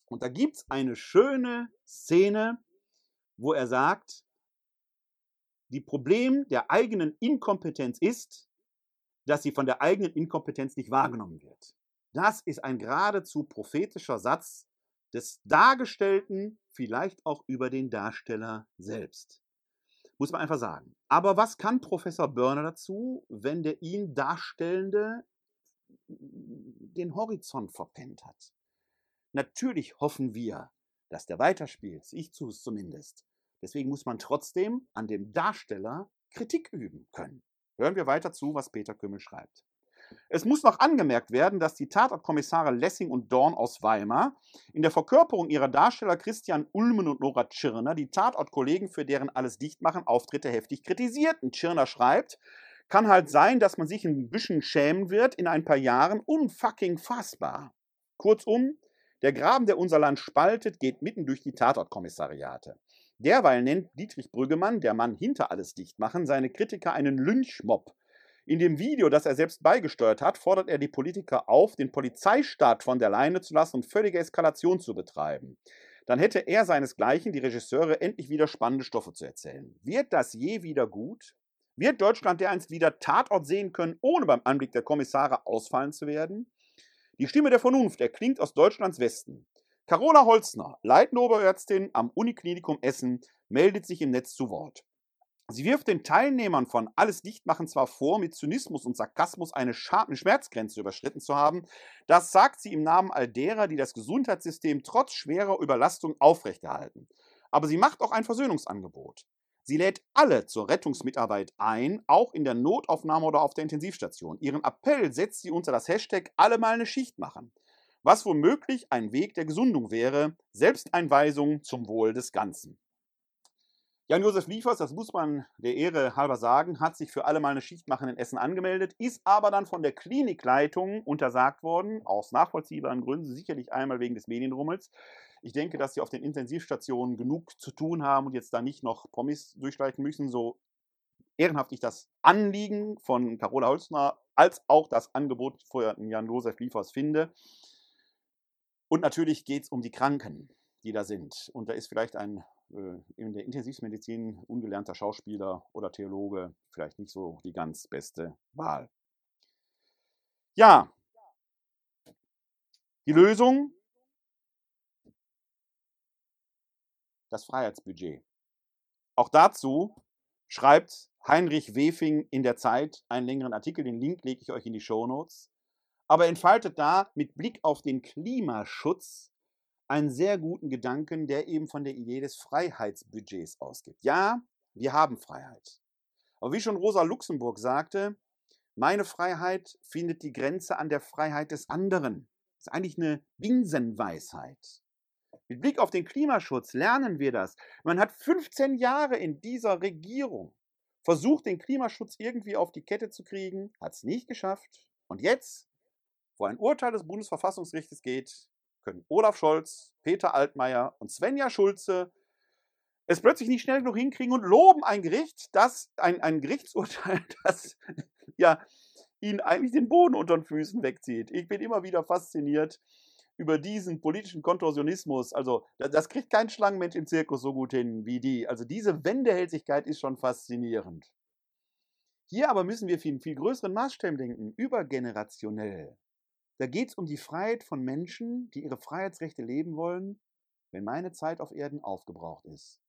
Und da gibt es eine schöne Szene, wo er sagt, die Problem der eigenen Inkompetenz ist, dass sie von der eigenen Inkompetenz nicht wahrgenommen wird. Das ist ein geradezu prophetischer Satz des Dargestellten, vielleicht auch über den Darsteller selbst. Muss man einfach sagen. Aber was kann Professor Börner dazu, wenn der ihn Darstellende den Horizont verpennt hat? Natürlich hoffen wir, dass der weiterspielt. Ich tue es zumindest. Deswegen muss man trotzdem an dem Darsteller Kritik üben können. Hören wir weiter zu, was Peter Kümmel schreibt. Es muss noch angemerkt werden, dass die Tatortkommissare Lessing und Dorn aus Weimar in der Verkörperung ihrer Darsteller Christian Ulmen und Nora Tschirner die Tatortkollegen für deren alles Dichtmachen Auftritte heftig kritisierten. Tschirner schreibt, kann halt sein, dass man sich ein bisschen schämen wird in ein paar Jahren. Unfucking fassbar. Kurzum, der Graben, der unser Land spaltet, geht mitten durch die Tatortkommissariate. Derweil nennt Dietrich Brüggemann, der Mann hinter alles Dichtmachen, seine Kritiker einen Lynchmob. In dem Video, das er selbst beigesteuert hat, fordert er die Politiker auf, den Polizeistaat von der Leine zu lassen und völlige Eskalation zu betreiben. Dann hätte er seinesgleichen, die Regisseure, endlich wieder spannende Stoffe zu erzählen. Wird das je wieder gut? Wird Deutschland dereinst wieder Tatort sehen können, ohne beim Anblick der Kommissare ausfallen zu werden? Die Stimme der Vernunft erklingt aus Deutschlands Westen. Carola Holzner, leitende Oberärztin am Uniklinikum Essen, meldet sich im Netz zu Wort. Sie wirft den Teilnehmern von Alles Dichtmachen zwar vor, mit Zynismus und Sarkasmus eine Schmerzgrenze überschritten zu haben, das sagt sie im Namen all derer, die das Gesundheitssystem trotz schwerer Überlastung aufrechterhalten. Aber sie macht auch ein Versöhnungsangebot. Sie lädt alle zur Rettungsmitarbeit ein, auch in der Notaufnahme oder auf der Intensivstation. Ihren Appell setzt sie unter das Hashtag alle mal eine Schicht machen, was womöglich ein Weg der Gesundung wäre, Selbsteinweisung zum Wohl des Ganzen. Jan-Josef Liefers, das muss man der Ehre halber sagen, hat sich für alle mal eine Schicht machen in Essen angemeldet, ist aber dann von der Klinikleitung untersagt worden, aus nachvollziehbaren Gründen, sicherlich einmal wegen des Medienrummels. Ich denke, dass sie auf den Intensivstationen genug zu tun haben und jetzt da nicht noch Promis durchstreichen müssen, so ehrenhaft ich das Anliegen von Carola Holzner als auch das Angebot von Jan-Josef Liefers finde. Und natürlich geht es um die Kranken, die da sind. Und da ist vielleicht ein äh, in der Intensivmedizin ungelernter Schauspieler oder Theologe vielleicht nicht so die ganz beste Wahl. Ja, die Lösung, das Freiheitsbudget. Auch dazu schreibt Heinrich Wefing in der Zeit einen längeren Artikel, den Link lege ich euch in die Show Notes. Aber entfaltet da mit Blick auf den Klimaschutz einen sehr guten Gedanken, der eben von der Idee des Freiheitsbudgets ausgeht. Ja, wir haben Freiheit. Aber wie schon Rosa Luxemburg sagte, meine Freiheit findet die Grenze an der Freiheit des anderen. Das ist eigentlich eine Binsenweisheit. Mit Blick auf den Klimaschutz lernen wir das. Man hat 15 Jahre in dieser Regierung versucht, den Klimaschutz irgendwie auf die Kette zu kriegen, hat es nicht geschafft. Und jetzt, wo ein Urteil des Bundesverfassungsgerichtes geht, können Olaf Scholz, Peter Altmaier und Svenja Schulze es plötzlich nicht schnell genug hinkriegen und loben ein Gericht, das ein, ein Gerichtsurteil, [laughs] das ja ihnen eigentlich den Boden unter den Füßen wegzieht. Ich bin immer wieder fasziniert über diesen politischen Kontorsionismus. Also, das kriegt kein Schlangenmensch im Zirkus so gut hin wie die. Also, diese Wendehältigkeit ist schon faszinierend. Hier aber müssen wir viel, viel größeren Maßstäben denken, übergenerationell. Da geht es um die Freiheit von Menschen, die ihre Freiheitsrechte leben wollen, wenn meine Zeit auf Erden aufgebraucht ist.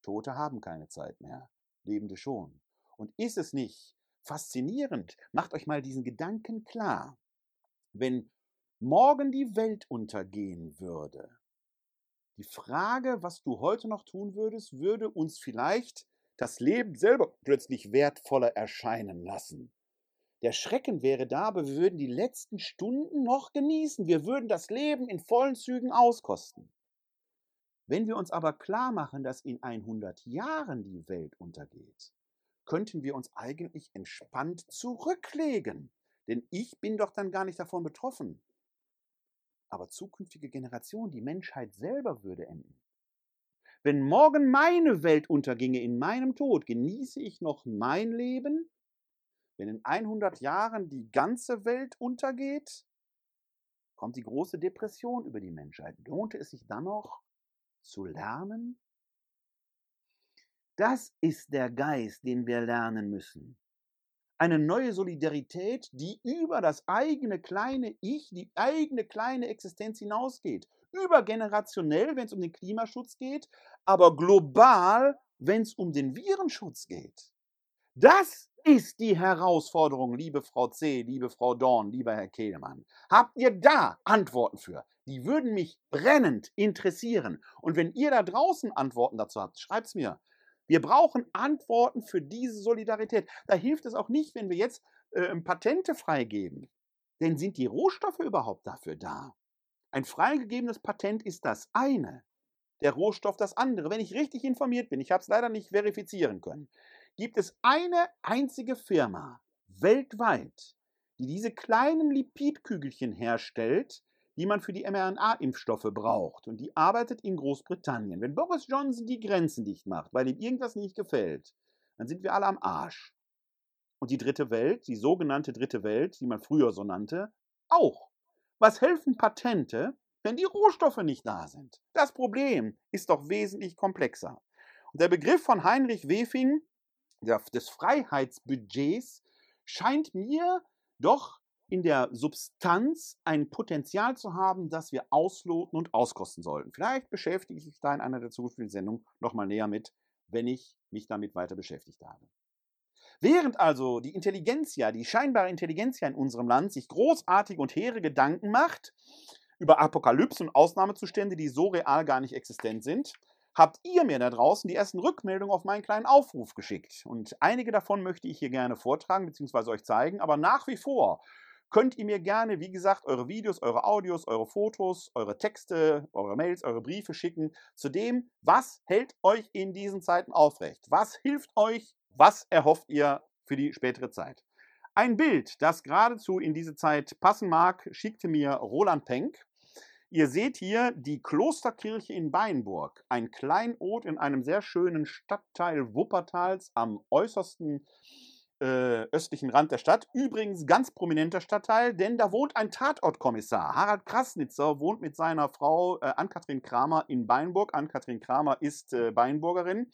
Tote haben keine Zeit mehr, Lebende schon. Und ist es nicht faszinierend, macht euch mal diesen Gedanken klar, wenn morgen die Welt untergehen würde, die Frage, was du heute noch tun würdest, würde uns vielleicht das Leben selber plötzlich wertvoller erscheinen lassen. Der Schrecken wäre da, aber wir würden die letzten Stunden noch genießen. Wir würden das Leben in vollen Zügen auskosten. Wenn wir uns aber klar machen, dass in 100 Jahren die Welt untergeht, könnten wir uns eigentlich entspannt zurücklegen. Denn ich bin doch dann gar nicht davon betroffen. Aber zukünftige Generationen, die Menschheit selber würde enden. Wenn morgen meine Welt unterginge in meinem Tod, genieße ich noch mein Leben? Wenn in 100 Jahren die ganze Welt untergeht, kommt die große Depression über die Menschheit. Lohnt es sich dann noch zu lernen? Das ist der Geist, den wir lernen müssen. Eine neue Solidarität, die über das eigene kleine Ich, die eigene kleine Existenz hinausgeht übergenerationell, wenn es um den Klimaschutz geht, aber global, wenn es um den Virenschutz geht. Das ist die Herausforderung, liebe Frau C., liebe Frau Dorn, lieber Herr Kehlemann. Habt ihr da Antworten für? Die würden mich brennend interessieren. Und wenn ihr da draußen Antworten dazu habt, schreibt es mir. Wir brauchen Antworten für diese Solidarität. Da hilft es auch nicht, wenn wir jetzt äh, Patente freigeben. Denn sind die Rohstoffe überhaupt dafür da? Ein freigegebenes Patent ist das eine, der Rohstoff das andere. Wenn ich richtig informiert bin, ich habe es leider nicht verifizieren können, gibt es eine einzige Firma weltweit, die diese kleinen Lipidkügelchen herstellt, die man für die mRNA-Impfstoffe braucht. Und die arbeitet in Großbritannien. Wenn Boris Johnson die Grenzen dicht macht, weil ihm irgendwas nicht gefällt, dann sind wir alle am Arsch. Und die dritte Welt, die sogenannte dritte Welt, die man früher so nannte, auch. Was helfen Patente, wenn die Rohstoffe nicht da sind? Das Problem ist doch wesentlich komplexer. Und der Begriff von Heinrich Wefing des Freiheitsbudgets scheint mir doch in der Substanz ein Potenzial zu haben, das wir ausloten und auskosten sollten. Vielleicht beschäftige ich mich da in einer der zukünftigen Sendungen nochmal näher mit, wenn ich mich damit weiter beschäftigt habe. Während also die Intelligenzia, die scheinbare Intelligenzia in unserem Land sich großartige und hehre Gedanken macht über Apokalypse und Ausnahmezustände, die so real gar nicht existent sind, habt ihr mir da draußen die ersten Rückmeldungen auf meinen kleinen Aufruf geschickt. Und einige davon möchte ich hier gerne vortragen bzw. euch zeigen. Aber nach wie vor könnt ihr mir gerne, wie gesagt, eure Videos, eure Audios, eure Fotos, eure Texte, eure Mails, eure Briefe schicken zu dem, was hält euch in diesen Zeiten aufrecht? Was hilft euch was erhofft ihr für die spätere Zeit? Ein Bild, das geradezu in diese Zeit passen mag, schickte mir Roland Penck. Ihr seht hier die Klosterkirche in Beinburg, ein Kleinod in einem sehr schönen Stadtteil Wuppertals am äußersten äh, östlichen Rand der Stadt. Übrigens ganz prominenter Stadtteil, denn da wohnt ein Tatortkommissar. Harald Krasnitzer wohnt mit seiner Frau äh, Ann-Kathrin Kramer in Beinburg. Ann-Kathrin Kramer ist äh, Beinburgerin.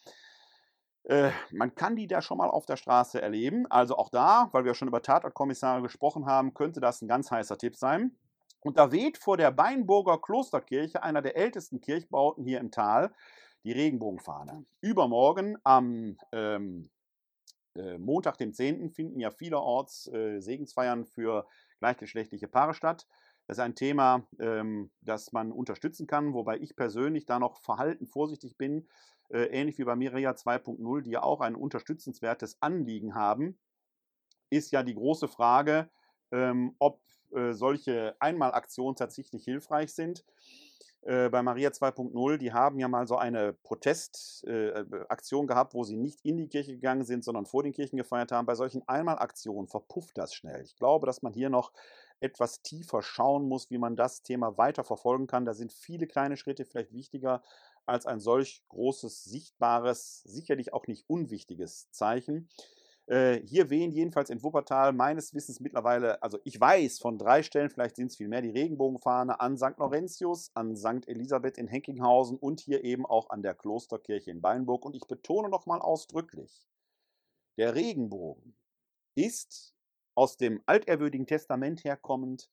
Äh, man kann die da schon mal auf der Straße erleben. Also auch da, weil wir schon über Tatortkommissare gesprochen haben, könnte das ein ganz heißer Tipp sein. Und da weht vor der Beinburger Klosterkirche, einer der ältesten Kirchbauten hier im Tal, die Regenbogenfahne. Übermorgen am ähm, äh, Montag, dem 10., finden ja vielerorts äh, Segensfeiern für gleichgeschlechtliche Paare statt. Das ist ein Thema, ähm, das man unterstützen kann, wobei ich persönlich da noch verhalten vorsichtig bin, äh, ähnlich wie bei Miria 2.0, die ja auch ein unterstützenswertes Anliegen haben, ist ja die große Frage, ähm, ob äh, solche Einmalaktionen tatsächlich hilfreich sind. Äh, bei Maria 2.0, die haben ja mal so eine Protestaktion äh, gehabt, wo sie nicht in die Kirche gegangen sind, sondern vor den Kirchen gefeiert haben. Bei solchen Einmalaktionen verpufft das schnell. Ich glaube, dass man hier noch etwas tiefer schauen muss, wie man das Thema weiter verfolgen kann. Da sind viele kleine Schritte vielleicht wichtiger als ein solch großes, sichtbares, sicherlich auch nicht unwichtiges Zeichen. Äh, hier wehen jedenfalls in Wuppertal meines Wissens mittlerweile, also ich weiß von drei Stellen, vielleicht sind es viel mehr, die Regenbogenfahne an St. Laurentius, an St. Elisabeth in Henkinghausen und hier eben auch an der Klosterkirche in Beinburg. Und ich betone nochmal ausdrücklich, der Regenbogen ist aus dem altehrwürdigen Testament herkommend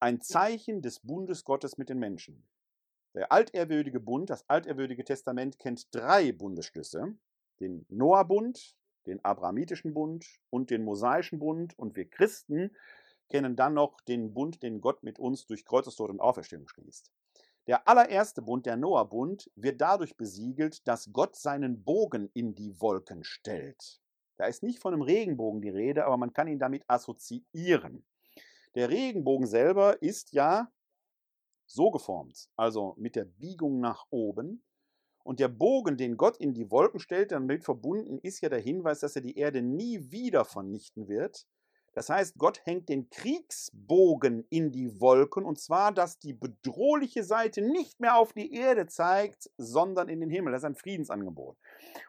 ein Zeichen des Bundes Gottes mit den Menschen. Der altehrwürdige Bund, das altehrwürdige Testament kennt drei Bundesschlüsse. Den Noah-Bund, den Abrahamitischen Bund und den Mosaischen Bund. Und wir Christen kennen dann noch den Bund, den Gott mit uns durch Kreuzestod und Auferstehung schließt. Der allererste Bund, der Noah-Bund, wird dadurch besiegelt, dass Gott seinen Bogen in die Wolken stellt. Da ist nicht von einem Regenbogen die Rede, aber man kann ihn damit assoziieren. Der Regenbogen selber ist ja so geformt, also mit der Biegung nach oben, und der Bogen, den Gott in die Wolken stellt, damit verbunden ist ja der Hinweis, dass er die Erde nie wieder vernichten wird. Das heißt, Gott hängt den Kriegsbogen in die Wolken und zwar, dass die bedrohliche Seite nicht mehr auf die Erde zeigt, sondern in den Himmel. Das ist ein Friedensangebot.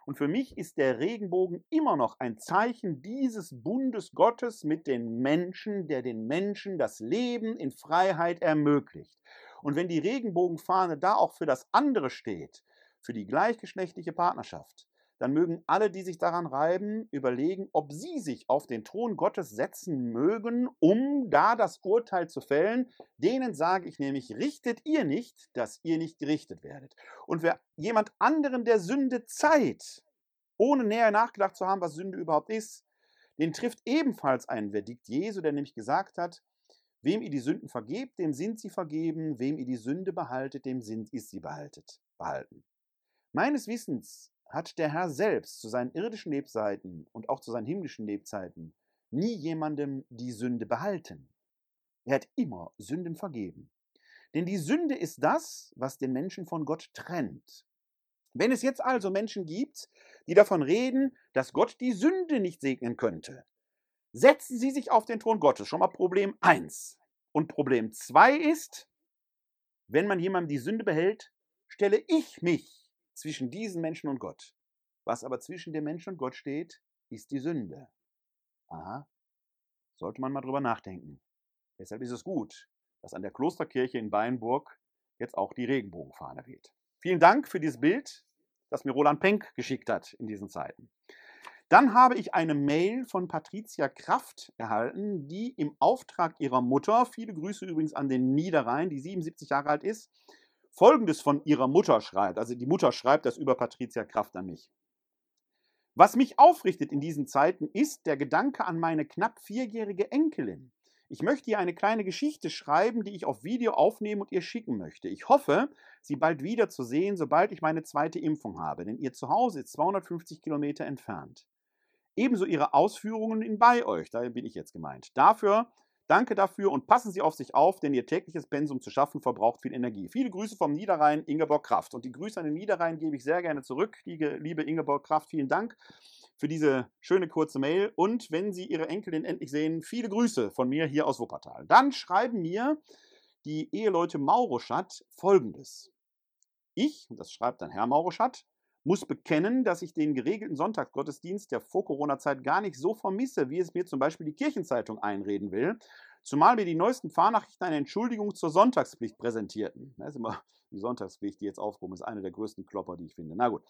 Und für mich ist der Regenbogen immer noch ein Zeichen dieses Bundes Gottes mit den Menschen, der den Menschen das Leben in Freiheit ermöglicht. Und wenn die Regenbogenfahne da auch für das andere steht, für die gleichgeschlechtliche Partnerschaft, dann mögen alle, die sich daran reiben, überlegen, ob sie sich auf den Thron Gottes setzen mögen, um da das Urteil zu fällen. Denen sage ich nämlich, richtet ihr nicht, dass ihr nicht gerichtet werdet. Und wer jemand anderen der Sünde Zeit, ohne näher nachgedacht zu haben, was Sünde überhaupt ist, den trifft ebenfalls ein Verdikt Jesu, der nämlich gesagt hat, wem ihr die Sünden vergebt, dem sind sie vergeben, wem ihr die Sünde behaltet, dem sind, ist sie behaltet, behalten. Meines Wissens hat der Herr selbst zu seinen irdischen Lebzeiten und auch zu seinen himmlischen Lebzeiten nie jemandem die Sünde behalten. Er hat immer Sünden vergeben. Denn die Sünde ist das, was den Menschen von Gott trennt. Wenn es jetzt also Menschen gibt, die davon reden, dass Gott die Sünde nicht segnen könnte, setzen sie sich auf den Thron Gottes. Schon mal Problem 1. Und Problem 2 ist, wenn man jemandem die Sünde behält, stelle ich mich zwischen diesen Menschen und Gott. Was aber zwischen dem Menschen und Gott steht, ist die Sünde. Aha, sollte man mal drüber nachdenken. Deshalb ist es gut, dass an der Klosterkirche in Beinburg jetzt auch die Regenbogenfahne weht. Vielen Dank für dieses Bild, das mir Roland Penck geschickt hat in diesen Zeiten. Dann habe ich eine Mail von Patricia Kraft erhalten, die im Auftrag ihrer Mutter, viele Grüße übrigens an den Niederrhein, die 77 Jahre alt ist, Folgendes von ihrer Mutter schreibt. Also die Mutter schreibt das über Patricia Kraft an mich. Was mich aufrichtet in diesen Zeiten ist der Gedanke an meine knapp vierjährige Enkelin. Ich möchte ihr eine kleine Geschichte schreiben, die ich auf Video aufnehmen und ihr schicken möchte. Ich hoffe, sie bald wiederzusehen, sobald ich meine zweite Impfung habe, denn ihr Zuhause ist 250 Kilometer entfernt. Ebenso ihre Ausführungen in bei euch, da bin ich jetzt gemeint. Dafür Danke dafür und passen Sie auf sich auf, denn Ihr tägliches Pensum zu schaffen verbraucht viel Energie. Viele Grüße vom Niederrhein, Ingeborg Kraft. Und die Grüße an den Niederrhein gebe ich sehr gerne zurück. Liebe Ingeborg Kraft, vielen Dank für diese schöne kurze Mail. Und wenn Sie Ihre Enkelin endlich sehen, viele Grüße von mir hier aus Wuppertal. Dann schreiben mir die Eheleute Mauroschat folgendes. Ich, das schreibt dann Herr Mauroschat, muss bekennen, dass ich den geregelten Sonntagsgottesdienst der Vor-Corona-Zeit gar nicht so vermisse, wie es mir zum Beispiel die Kirchenzeitung einreden will. Zumal mir die neuesten Fahrnachrichten eine Entschuldigung zur Sonntagspflicht präsentierten. Das ist immer die Sonntagspflicht, die jetzt aufgehoben ist, eine der größten Klopper, die ich finde. Na gut.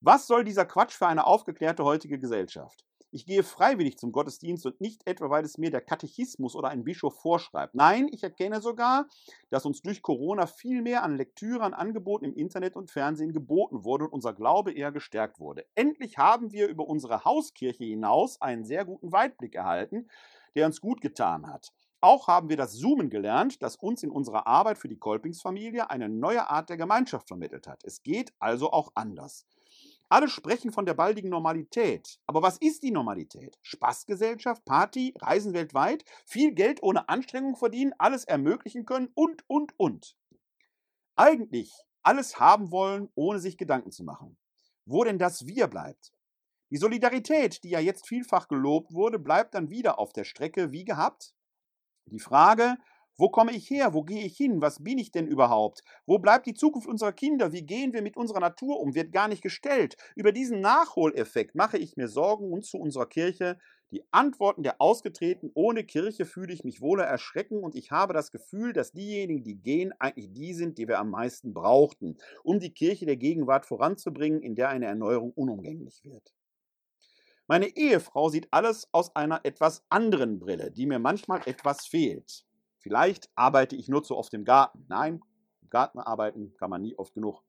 Was soll dieser Quatsch für eine aufgeklärte heutige Gesellschaft? Ich gehe freiwillig zum Gottesdienst und nicht etwa, weil es mir der Katechismus oder ein Bischof vorschreibt. Nein, ich erkenne sogar, dass uns durch Corona viel mehr an Lektüre, an Angeboten im Internet und Fernsehen geboten wurde und unser Glaube eher gestärkt wurde. Endlich haben wir über unsere Hauskirche hinaus einen sehr guten Weitblick erhalten, der uns gut getan hat. Auch haben wir das Zoomen gelernt, das uns in unserer Arbeit für die Kolpingsfamilie eine neue Art der Gemeinschaft vermittelt hat. Es geht also auch anders. Alle sprechen von der baldigen Normalität. Aber was ist die Normalität? Spaßgesellschaft, Party, Reisen weltweit, viel Geld ohne Anstrengung verdienen, alles ermöglichen können und, und, und. Eigentlich alles haben wollen, ohne sich Gedanken zu machen. Wo denn das Wir bleibt? Die Solidarität, die ja jetzt vielfach gelobt wurde, bleibt dann wieder auf der Strecke wie gehabt. Die Frage, Wo komme ich her? Wo gehe ich hin? Was bin ich denn überhaupt? Wo bleibt die Zukunft unserer Kinder? Wie gehen wir mit unserer Natur um? Wird gar nicht gestellt. Über diesen Nachholeffekt mache ich mir Sorgen und zu unserer Kirche. Die Antworten der Ausgetreten ohne Kirche fühle ich mich wohl erschrecken und ich habe das Gefühl, dass diejenigen, die gehen, eigentlich die sind, die wir am meisten brauchten, um die Kirche der Gegenwart voranzubringen, in der eine Erneuerung unumgänglich wird. Meine Ehefrau sieht alles aus einer etwas anderen Brille, die mir manchmal etwas fehlt. Vielleicht arbeite ich nur zu oft im Garten. Nein, im Garten arbeiten kann man nie oft genug.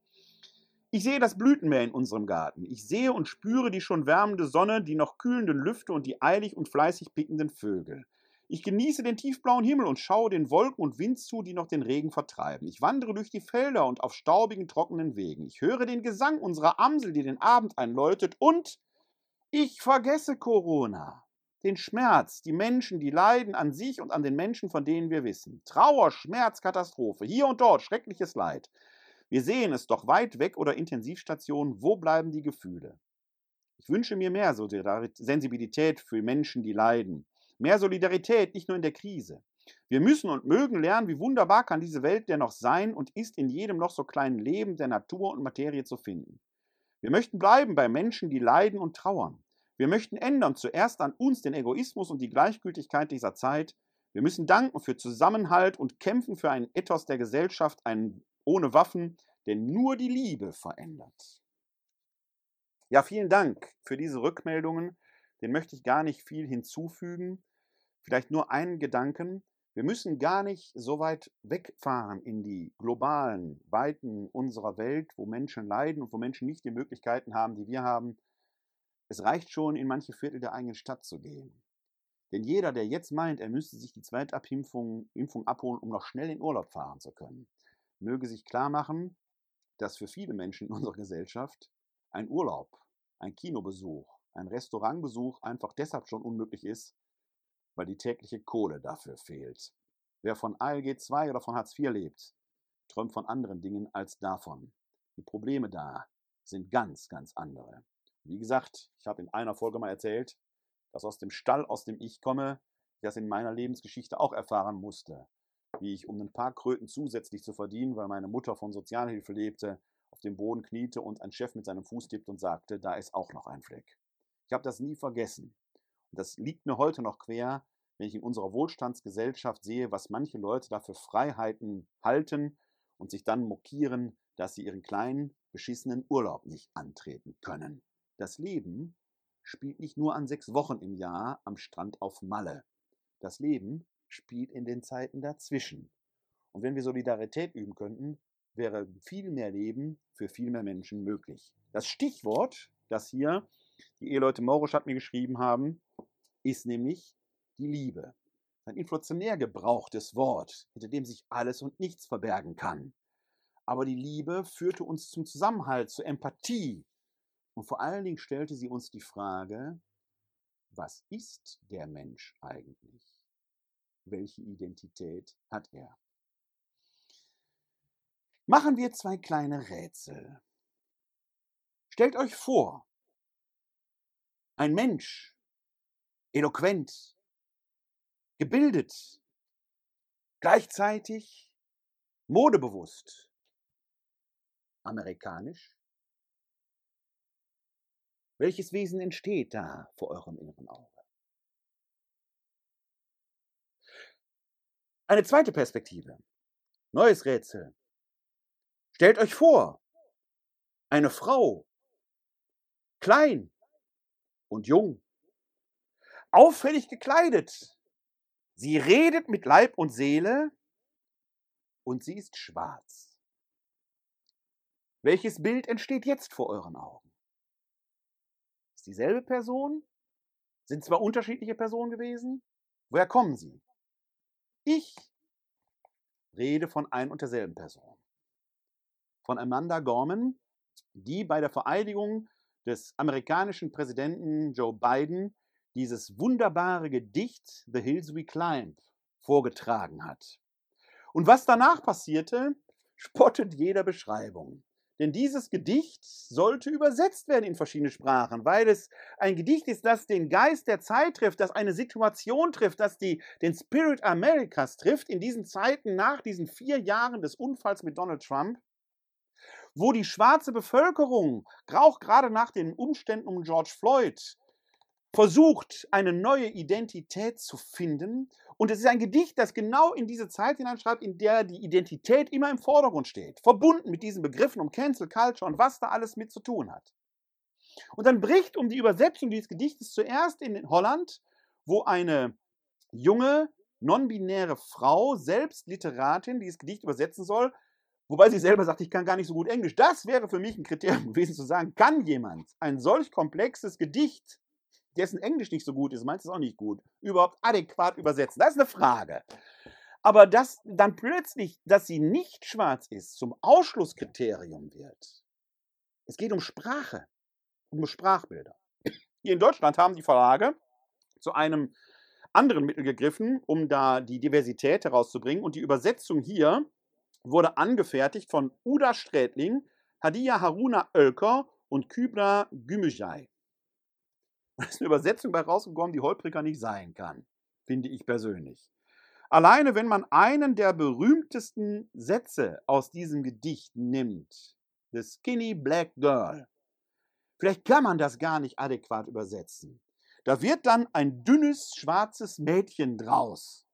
Ich sehe das Blütenmeer in unserem Garten. Ich sehe und spüre die schon wärmende Sonne, die noch kühlenden Lüfte und die eilig und fleißig pickenden Vögel. Ich genieße den tiefblauen Himmel und schaue den Wolken und Wind zu, die noch den Regen vertreiben. Ich wandere durch die Felder und auf staubigen, trockenen Wegen. Ich höre den Gesang unserer Amsel, die den Abend einläutet und ich vergesse Corona den Schmerz, die Menschen, die leiden an sich und an den Menschen, von denen wir wissen. Trauer, Schmerz, Katastrophe, hier und dort schreckliches Leid. Wir sehen es doch weit weg oder Intensivstationen, wo bleiben die Gefühle? Ich wünsche mir mehr Sensibilität für Menschen, die leiden. Mehr Solidarität, nicht nur in der Krise. Wir müssen und mögen lernen, wie wunderbar kann diese Welt dennoch sein und ist in jedem noch so kleinen Leben der Natur und Materie zu finden. Wir möchten bleiben bei Menschen, die leiden und trauern. Wir möchten ändern zuerst an uns den Egoismus und die Gleichgültigkeit dieser Zeit. Wir müssen danken für Zusammenhalt und kämpfen für einen Ethos der Gesellschaft, einen ohne Waffen, denn nur die Liebe verändert. Ja, vielen Dank für diese Rückmeldungen. Den möchte ich gar nicht viel hinzufügen. Vielleicht nur einen Gedanken. Wir müssen gar nicht so weit wegfahren in die globalen Weiten unserer Welt, wo Menschen leiden und wo Menschen nicht die Möglichkeiten haben, die wir haben, es reicht schon, in manche Viertel der eigenen Stadt zu gehen. Denn jeder, der jetzt meint, er müsste sich die Zweitabhimpfung Impfung abholen, um noch schnell in Urlaub fahren zu können, möge sich klar machen, dass für viele Menschen in [laughs] unserer Gesellschaft ein Urlaub, ein Kinobesuch, ein Restaurantbesuch einfach deshalb schon unmöglich ist, weil die tägliche Kohle dafür fehlt. Wer von ALG 2 oder von Hartz IV lebt, träumt von anderen Dingen als davon. Die Probleme da sind ganz, ganz andere. Wie gesagt, ich habe in einer Folge mal erzählt, dass aus dem Stall, aus dem ich komme, ich das in meiner Lebensgeschichte auch erfahren musste. Wie ich, um ein paar Kröten zusätzlich zu verdienen, weil meine Mutter von Sozialhilfe lebte, auf dem Boden kniete und ein Chef mit seinem Fuß tippt und sagte, da ist auch noch ein Fleck. Ich habe das nie vergessen. Und das liegt mir heute noch quer, wenn ich in unserer Wohlstandsgesellschaft sehe, was manche Leute da für Freiheiten halten und sich dann mokieren, dass sie ihren kleinen, beschissenen Urlaub nicht antreten können. Das Leben spielt nicht nur an sechs Wochen im Jahr am Strand auf Malle. Das Leben spielt in den Zeiten dazwischen. Und wenn wir Solidarität üben könnten, wäre viel mehr Leben für viel mehr Menschen möglich. Das Stichwort, das hier die Eheleute Maurusch mir geschrieben haben, ist nämlich die Liebe. Ein inflationär gebrauchtes Wort, hinter dem sich alles und nichts verbergen kann. Aber die Liebe führte uns zum Zusammenhalt, zur Empathie, und vor allen Dingen stellte sie uns die Frage, was ist der Mensch eigentlich? Welche Identität hat er? Machen wir zwei kleine Rätsel. Stellt euch vor, ein Mensch, eloquent, gebildet, gleichzeitig modebewusst, amerikanisch, welches Wesen entsteht da vor eurem inneren Auge? Eine zweite Perspektive. Neues Rätsel. Stellt euch vor, eine Frau, klein und jung, auffällig gekleidet. Sie redet mit Leib und Seele und sie ist schwarz. Welches Bild entsteht jetzt vor euren Augen? Dieselbe Person? Sind zwar unterschiedliche Personen gewesen? Woher kommen sie? Ich rede von ein und derselben Person. Von Amanda Gorman, die bei der Vereidigung des amerikanischen Präsidenten Joe Biden dieses wunderbare Gedicht The Hills We Climb vorgetragen hat. Und was danach passierte, [laughs] spottet jeder Beschreibung. Denn dieses Gedicht sollte übersetzt werden in verschiedene Sprachen, weil es ein Gedicht ist, das den Geist der Zeit trifft, das eine Situation trifft, das die, den Spirit Americas trifft in diesen Zeiten nach diesen vier Jahren des Unfalls mit Donald Trump, wo die schwarze Bevölkerung, auch gerade nach den Umständen um George Floyd, versucht, eine neue Identität zu finden. Und es ist ein Gedicht, das genau in diese Zeit hineinschreibt, in der die Identität immer im Vordergrund steht, verbunden mit diesen Begriffen um Cancel Culture und was da alles mit zu tun hat. Und dann bricht um die Übersetzung dieses Gedichtes zuerst in Holland, wo eine junge, non-binäre Frau, selbst Literatin, dieses Gedicht übersetzen soll, wobei sie selber sagt, ich kann gar nicht so gut Englisch. Das wäre für mich ein Kriterium [laughs] gewesen zu sagen, kann jemand ein solch komplexes Gedicht dessen Englisch nicht so gut ist, meins ist auch nicht gut, überhaupt adäquat übersetzen? Das ist eine Frage. Aber dass dann plötzlich, dass sie nicht schwarz ist, zum Ausschlusskriterium wird. Es geht um Sprache, um Sprachbilder. Hier in Deutschland haben die Verlage zu einem anderen Mittel gegriffen, um da die Diversität herauszubringen. Und die Übersetzung hier wurde angefertigt von Uda Strätling, Hadia Haruna Oelker und Kübra Gümüşay. Da [laughs] ist eine Übersetzung bei rausgekommen, die holpriger nicht sein kann, finde ich persönlich. Alleine wenn man einen der berühmtesten Sätze aus diesem Gedicht nimmt, The Skinny Black Girl, vielleicht kann man das gar nicht adäquat übersetzen. Da wird dann ein dünnes, schwarzes Mädchen draus.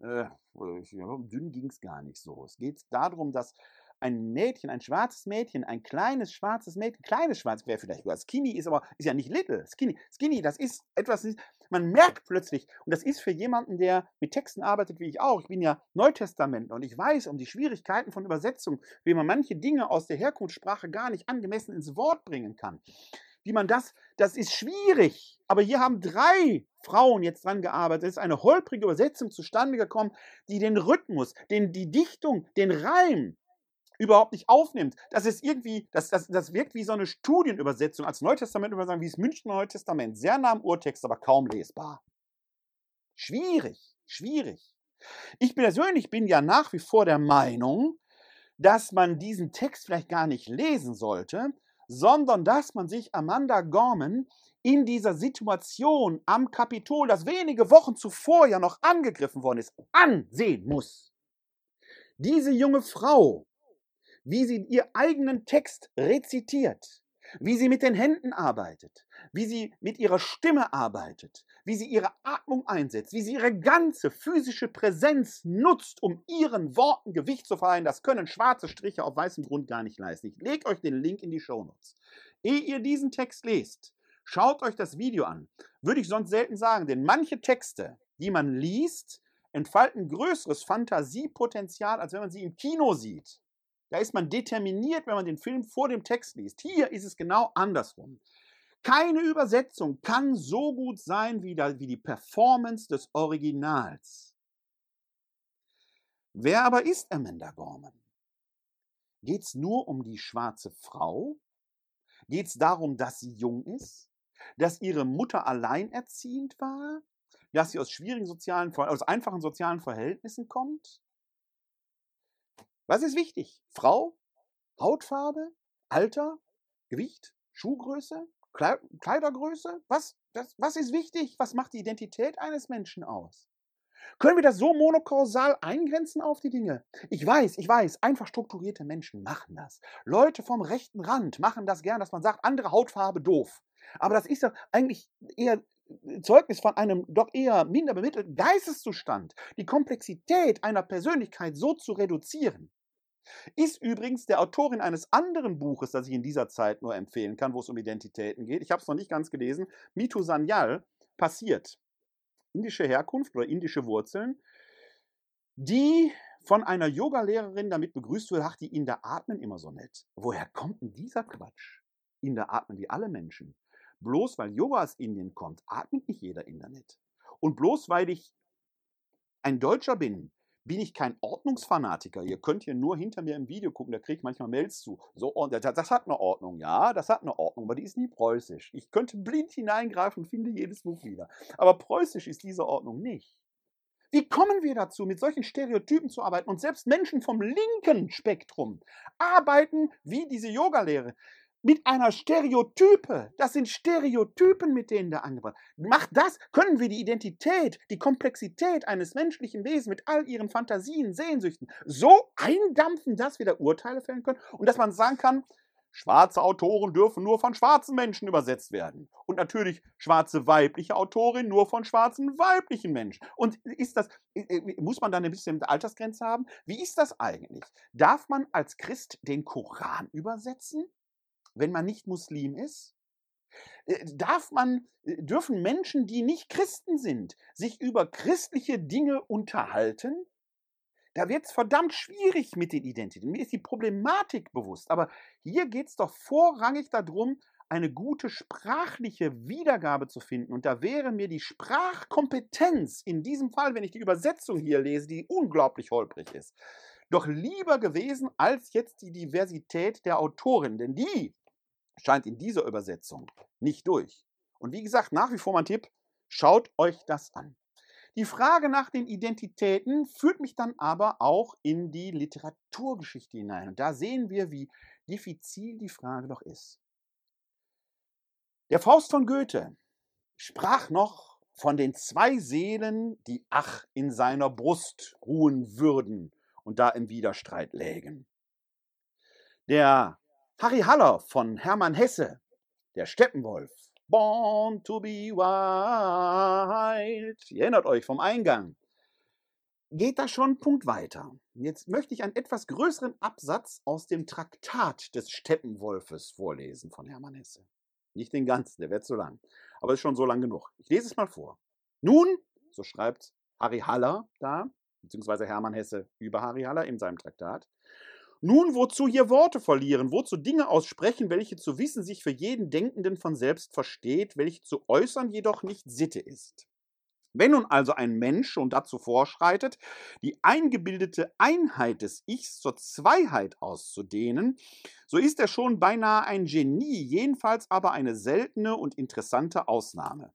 Äh, dünn ging es gar nicht so. Es geht darum, dass ein Mädchen, ein schwarzes Mädchen, ein kleines schwarzes Mädchen, kleines schwarzes wäre vielleicht sogar skinny, ist aber ist ja nicht little. Skinny, skinny, das ist etwas, man merkt plötzlich, und das ist für jemanden, der mit Texten arbeitet wie ich auch, ich bin ja Neutestamentler und ich weiß um die Schwierigkeiten von Übersetzung, wie man manche Dinge aus der Herkunftssprache gar nicht angemessen ins Wort bringen kann. Wie man das, das ist schwierig. Aber hier haben drei Frauen jetzt dran gearbeitet. Es ist eine holprige Übersetzung zustande gekommen, die den Rhythmus, den, die Dichtung, den Reim überhaupt nicht aufnimmt. Das ist irgendwie, das, das, das wirkt wie so eine Studienübersetzung als Neutestament übersagen, wie das Münchner Neutestament. Sehr nah am Urtext, aber kaum lesbar. Schwierig, schwierig. Ich persönlich bin ja nach wie vor der Meinung, dass man diesen Text vielleicht gar nicht lesen sollte, sondern dass man sich Amanda Gorman in dieser Situation am Kapitol, das wenige Wochen zuvor ja noch angegriffen worden ist, ansehen muss. Diese junge Frau wie sie ihr eigenen Text rezitiert, wie sie mit den Händen arbeitet, wie sie mit ihrer Stimme arbeitet, wie sie ihre Atmung einsetzt, wie sie ihre ganze physische Präsenz nutzt, um ihren Worten Gewicht zu verleihen. Das können schwarze Striche auf weißem Grund gar nicht leisten. Ich lege euch den Link in die Shownotes. Ehe ihr diesen Text lest, schaut euch das Video an. Würde ich sonst selten sagen, denn manche Texte, die man liest, entfalten größeres Fantasiepotenzial, als wenn man sie im Kino sieht. Da ist man determiniert, wenn man den Film vor dem Text liest. Hier ist es genau andersrum. Keine Übersetzung kann so gut sein wie, da, wie die Performance des Originals. Wer aber ist Amanda Gorman? Geht es nur um die schwarze Frau? Geht es darum, dass sie jung ist? Dass ihre Mutter alleinerziehend war? Dass sie aus schwierigen sozialen, aus einfachen sozialen Verhältnissen kommt? Was ist wichtig? Frau, Hautfarbe, Alter, Gewicht, Schuhgröße, Kleidergröße? Was, das, was ist wichtig? Was macht die Identität eines Menschen aus? Können wir das so monokausal eingrenzen auf die Dinge? Ich weiß, ich weiß, einfach strukturierte Menschen machen das. Leute vom rechten Rand machen das gern, dass man sagt, andere Hautfarbe doof. Aber das ist ja eigentlich eher Zeugnis von einem doch eher minder bemittelten Geisteszustand, die Komplexität einer Persönlichkeit so zu reduzieren. Ist übrigens der Autorin eines anderen Buches, das ich in dieser Zeit nur empfehlen kann, wo es um Identitäten geht. Ich habe es noch nicht ganz gelesen. Mitu Sanyal passiert. Indische Herkunft oder indische Wurzeln, die von einer Yogalehrerin damit begrüßt wird, ach, die Inder atmen immer so nett. Woher kommt denn dieser Quatsch? Inder atmen wie alle Menschen. Bloß weil Yoga aus Indien kommt, atmet nicht jeder Inder nett. Und bloß weil ich ein Deutscher bin, bin ich kein Ordnungsfanatiker. Ihr könnt hier nur hinter mir im Video gucken, da kriege ich manchmal Mails zu. So, das, das hat eine Ordnung, ja, das hat eine Ordnung, aber die ist nie preußisch. Ich könnte blind hineingreifen und finde jedes Buch wieder. Aber preußisch ist diese Ordnung nicht. Wie kommen wir dazu, mit solchen Stereotypen zu arbeiten? Und selbst Menschen vom linken Spektrum arbeiten, wie diese Yogalehre, mit einer Stereotype. Das sind Stereotypen, mit denen da angebracht Macht das, können wir die Identität, die Komplexität eines menschlichen Wesens mit all ihren Fantasien, Sehnsüchten so eindampfen, dass wir da Urteile fällen können und dass man sagen kann, Schwarze Autoren dürfen nur von schwarzen Menschen übersetzt werden. Und natürlich schwarze weibliche Autorinnen nur von schwarzen weiblichen Menschen. Und ist das, muss man dann ein bisschen Altersgrenze haben? Wie ist das eigentlich? Darf man als Christ den Koran übersetzen, wenn man nicht Muslim ist? Äh, darf man, äh, dürfen Menschen, die nicht Christen sind, sich über christliche Dinge unterhalten? Da wird es verdammt schwierig mit den Identitäten. Mir ist die Problematik bewusst. Aber hier geht es doch vorrangig darum, eine gute sprachliche Wiedergabe zu finden. Und da wäre mir die Sprachkompetenz in diesem Fall, wenn ich die Übersetzung hier lese, die unglaublich holprig ist, doch lieber gewesen als jetzt die Diversität der Autorin. Denn die scheint in dieser Übersetzung nicht durch. Und wie gesagt, nach wie vor mein Tipp, schaut euch das an. Die Frage nach den Identitäten führt mich dann aber auch in die Literaturgeschichte hinein. Und da sehen wir, wie diffizil die Frage doch ist. Der Faust von Goethe sprach noch von den zwei Seelen, die ach in seiner Brust ruhen würden und da im Widerstreit lägen. Der Harry Haller von Hermann Hesse, der Steppenwolf, Born to be wild. Ihr erinnert euch vom Eingang. Geht da schon einen Punkt weiter. Jetzt möchte ich einen etwas größeren Absatz aus dem Traktat des Steppenwolfes vorlesen von Hermann Hesse. Nicht den ganzen, der wird zu lang. Aber ist schon so lang genug. Ich lese es mal vor. Nun, so schreibt Harry Haller da, beziehungsweise Hermann Hesse über Harry Haller in seinem Traktat, nun, wozu hier Worte verlieren, wozu Dinge aussprechen, welche zu wissen sich für jeden Denkenden von selbst versteht, welche zu äußern jedoch nicht Sitte ist. Wenn nun also ein Mensch schon dazu vorschreitet, die eingebildete Einheit des Ichs zur Zweiheit auszudehnen, so ist er schon beinahe ein Genie, jedenfalls aber eine seltene und interessante Ausnahme.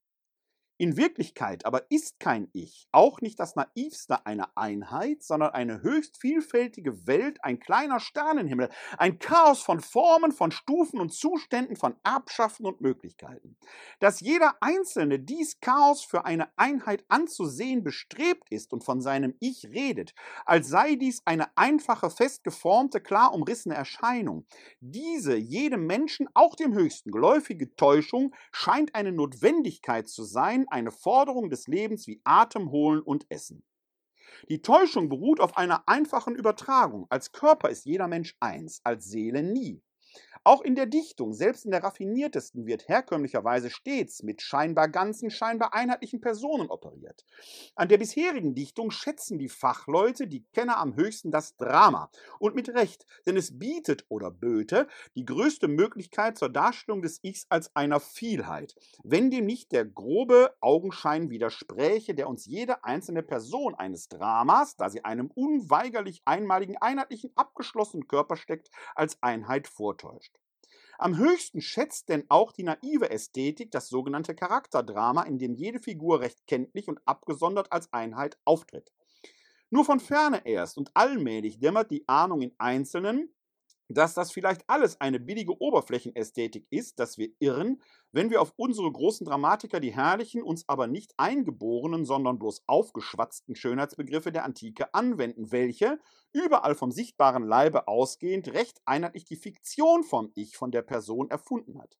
In Wirklichkeit aber ist kein Ich, auch nicht das naivste einer Einheit, sondern eine höchst vielfältige Welt, ein kleiner Sternenhimmel, ein Chaos von Formen, von Stufen und Zuständen, von Erbschaften und Möglichkeiten. Dass jeder Einzelne dies Chaos für eine Einheit anzusehen bestrebt ist und von seinem Ich redet, als sei dies eine einfache, fest geformte, klar umrissene Erscheinung. Diese jedem Menschen, auch dem Höchsten, geläufige Täuschung scheint eine Notwendigkeit zu sein, eine Forderung des Lebens wie Atem holen und Essen. Die Täuschung beruht auf einer einfachen Übertragung. Als Körper ist jeder Mensch eins, als Seele nie. Auch in der Dichtung, selbst in der raffiniertesten, wird herkömmlicherweise stets mit scheinbar ganzen, scheinbar einheitlichen Personen operiert. An der bisherigen Dichtung schätzen die Fachleute, die Kenner am höchsten das Drama. Und mit Recht, denn es bietet oder böte die größte Möglichkeit zur Darstellung des Ichs als einer Vielheit, wenn dem nicht der grobe Augenschein widerspräche, der uns jede einzelne Person eines Dramas, da sie einem unweigerlich einmaligen, einheitlichen, abgeschlossenen Körper steckt, als Einheit vortäuscht. Am höchsten schätzt denn auch die naive Ästhetik das sogenannte Charakterdrama, in dem jede Figur recht kenntlich und abgesondert als Einheit auftritt. Nur von ferne erst und allmählich dämmert die Ahnung in Einzelnen, dass das vielleicht alles eine billige Oberflächenästhetik ist, dass wir irren, wenn wir auf unsere großen Dramatiker die herrlichen, uns aber nicht eingeborenen, sondern bloß aufgeschwatzten Schönheitsbegriffe der Antike anwenden, welche, überall vom sichtbaren Leibe ausgehend, recht einheitlich die Fiktion vom Ich, von der Person erfunden hat.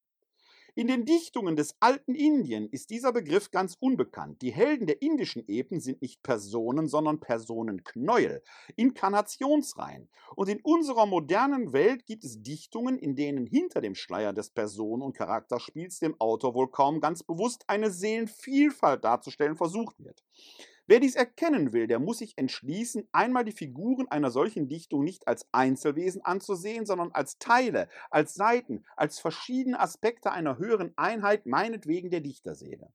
In den Dichtungen des alten Indien ist dieser Begriff ganz unbekannt. Die Helden der indischen Epen sind nicht Personen, sondern Personenknäuel, Inkarnationsreihen. Und in unserer modernen Welt gibt es Dichtungen, in denen hinter dem Schleier des Personen- und Charakterspiels dem Autor wohl kaum ganz bewusst eine Seelenvielfalt darzustellen versucht wird. Wer dies erkennen will, der muss sich entschließen, einmal die Figuren einer solchen Dichtung nicht als Einzelwesen anzusehen, sondern als Teile, als Seiten, als verschiedene Aspekte einer höheren Einheit, meinetwegen der Dichterseele.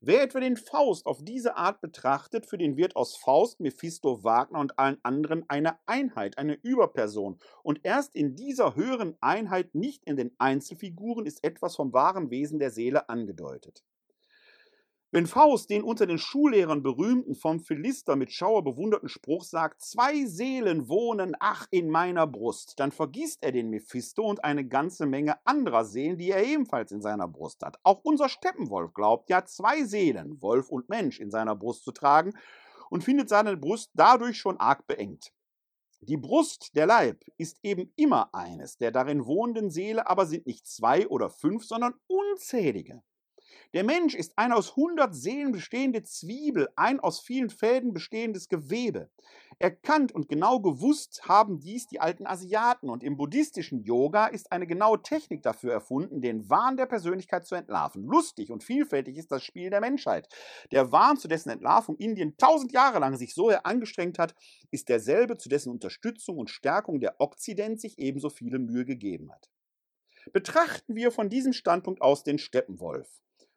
Wer etwa den Faust auf diese Art betrachtet, für den wird aus Faust, Mephisto, Wagner und allen anderen eine Einheit, eine Überperson. Und erst in dieser höheren Einheit, nicht in den Einzelfiguren, ist etwas vom wahren Wesen der Seele angedeutet. Wenn Faust den unter den Schullehrern berühmten, vom Philister mit Schauer bewunderten Spruch sagt, zwei Seelen wohnen, ach, in meiner Brust, dann vergisst er den Mephisto und eine ganze Menge anderer Seelen, die er ebenfalls in seiner Brust hat. Auch unser Steppenwolf glaubt ja, zwei Seelen, Wolf und Mensch, in seiner Brust zu tragen und findet seine Brust dadurch schon arg beengt. Die Brust, der Leib, ist eben immer eines, der darin wohnenden Seele aber sind nicht zwei oder fünf, sondern unzählige. Der Mensch ist ein aus hundert Seelen bestehende Zwiebel, ein aus vielen Fäden bestehendes Gewebe. Erkannt und genau gewusst haben dies die alten Asiaten und im buddhistischen Yoga ist eine genaue Technik dafür erfunden, den Wahn der Persönlichkeit zu entlarven. Lustig und vielfältig ist das Spiel der Menschheit. Der Wahn, zu dessen Entlarvung Indien tausend Jahre lang sich so angestrengt hat, ist derselbe, zu dessen Unterstützung und Stärkung der Okzident sich ebenso viele Mühe gegeben hat. Betrachten wir von diesem Standpunkt aus den Steppenwolf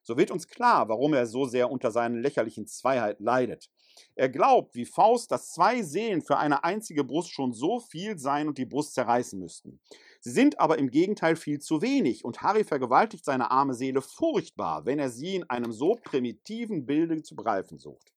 so wird uns klar, warum er so sehr unter seinen lächerlichen Zweiheit leidet. Er glaubt, wie Faust, dass zwei Seelen für eine einzige Brust schon so viel sein und die Brust zerreißen müssten. Sie sind aber im Gegenteil viel zu wenig und Harry vergewaltigt seine arme Seele furchtbar, wenn er sie in einem so primitiven Bilde zu begreifen sucht.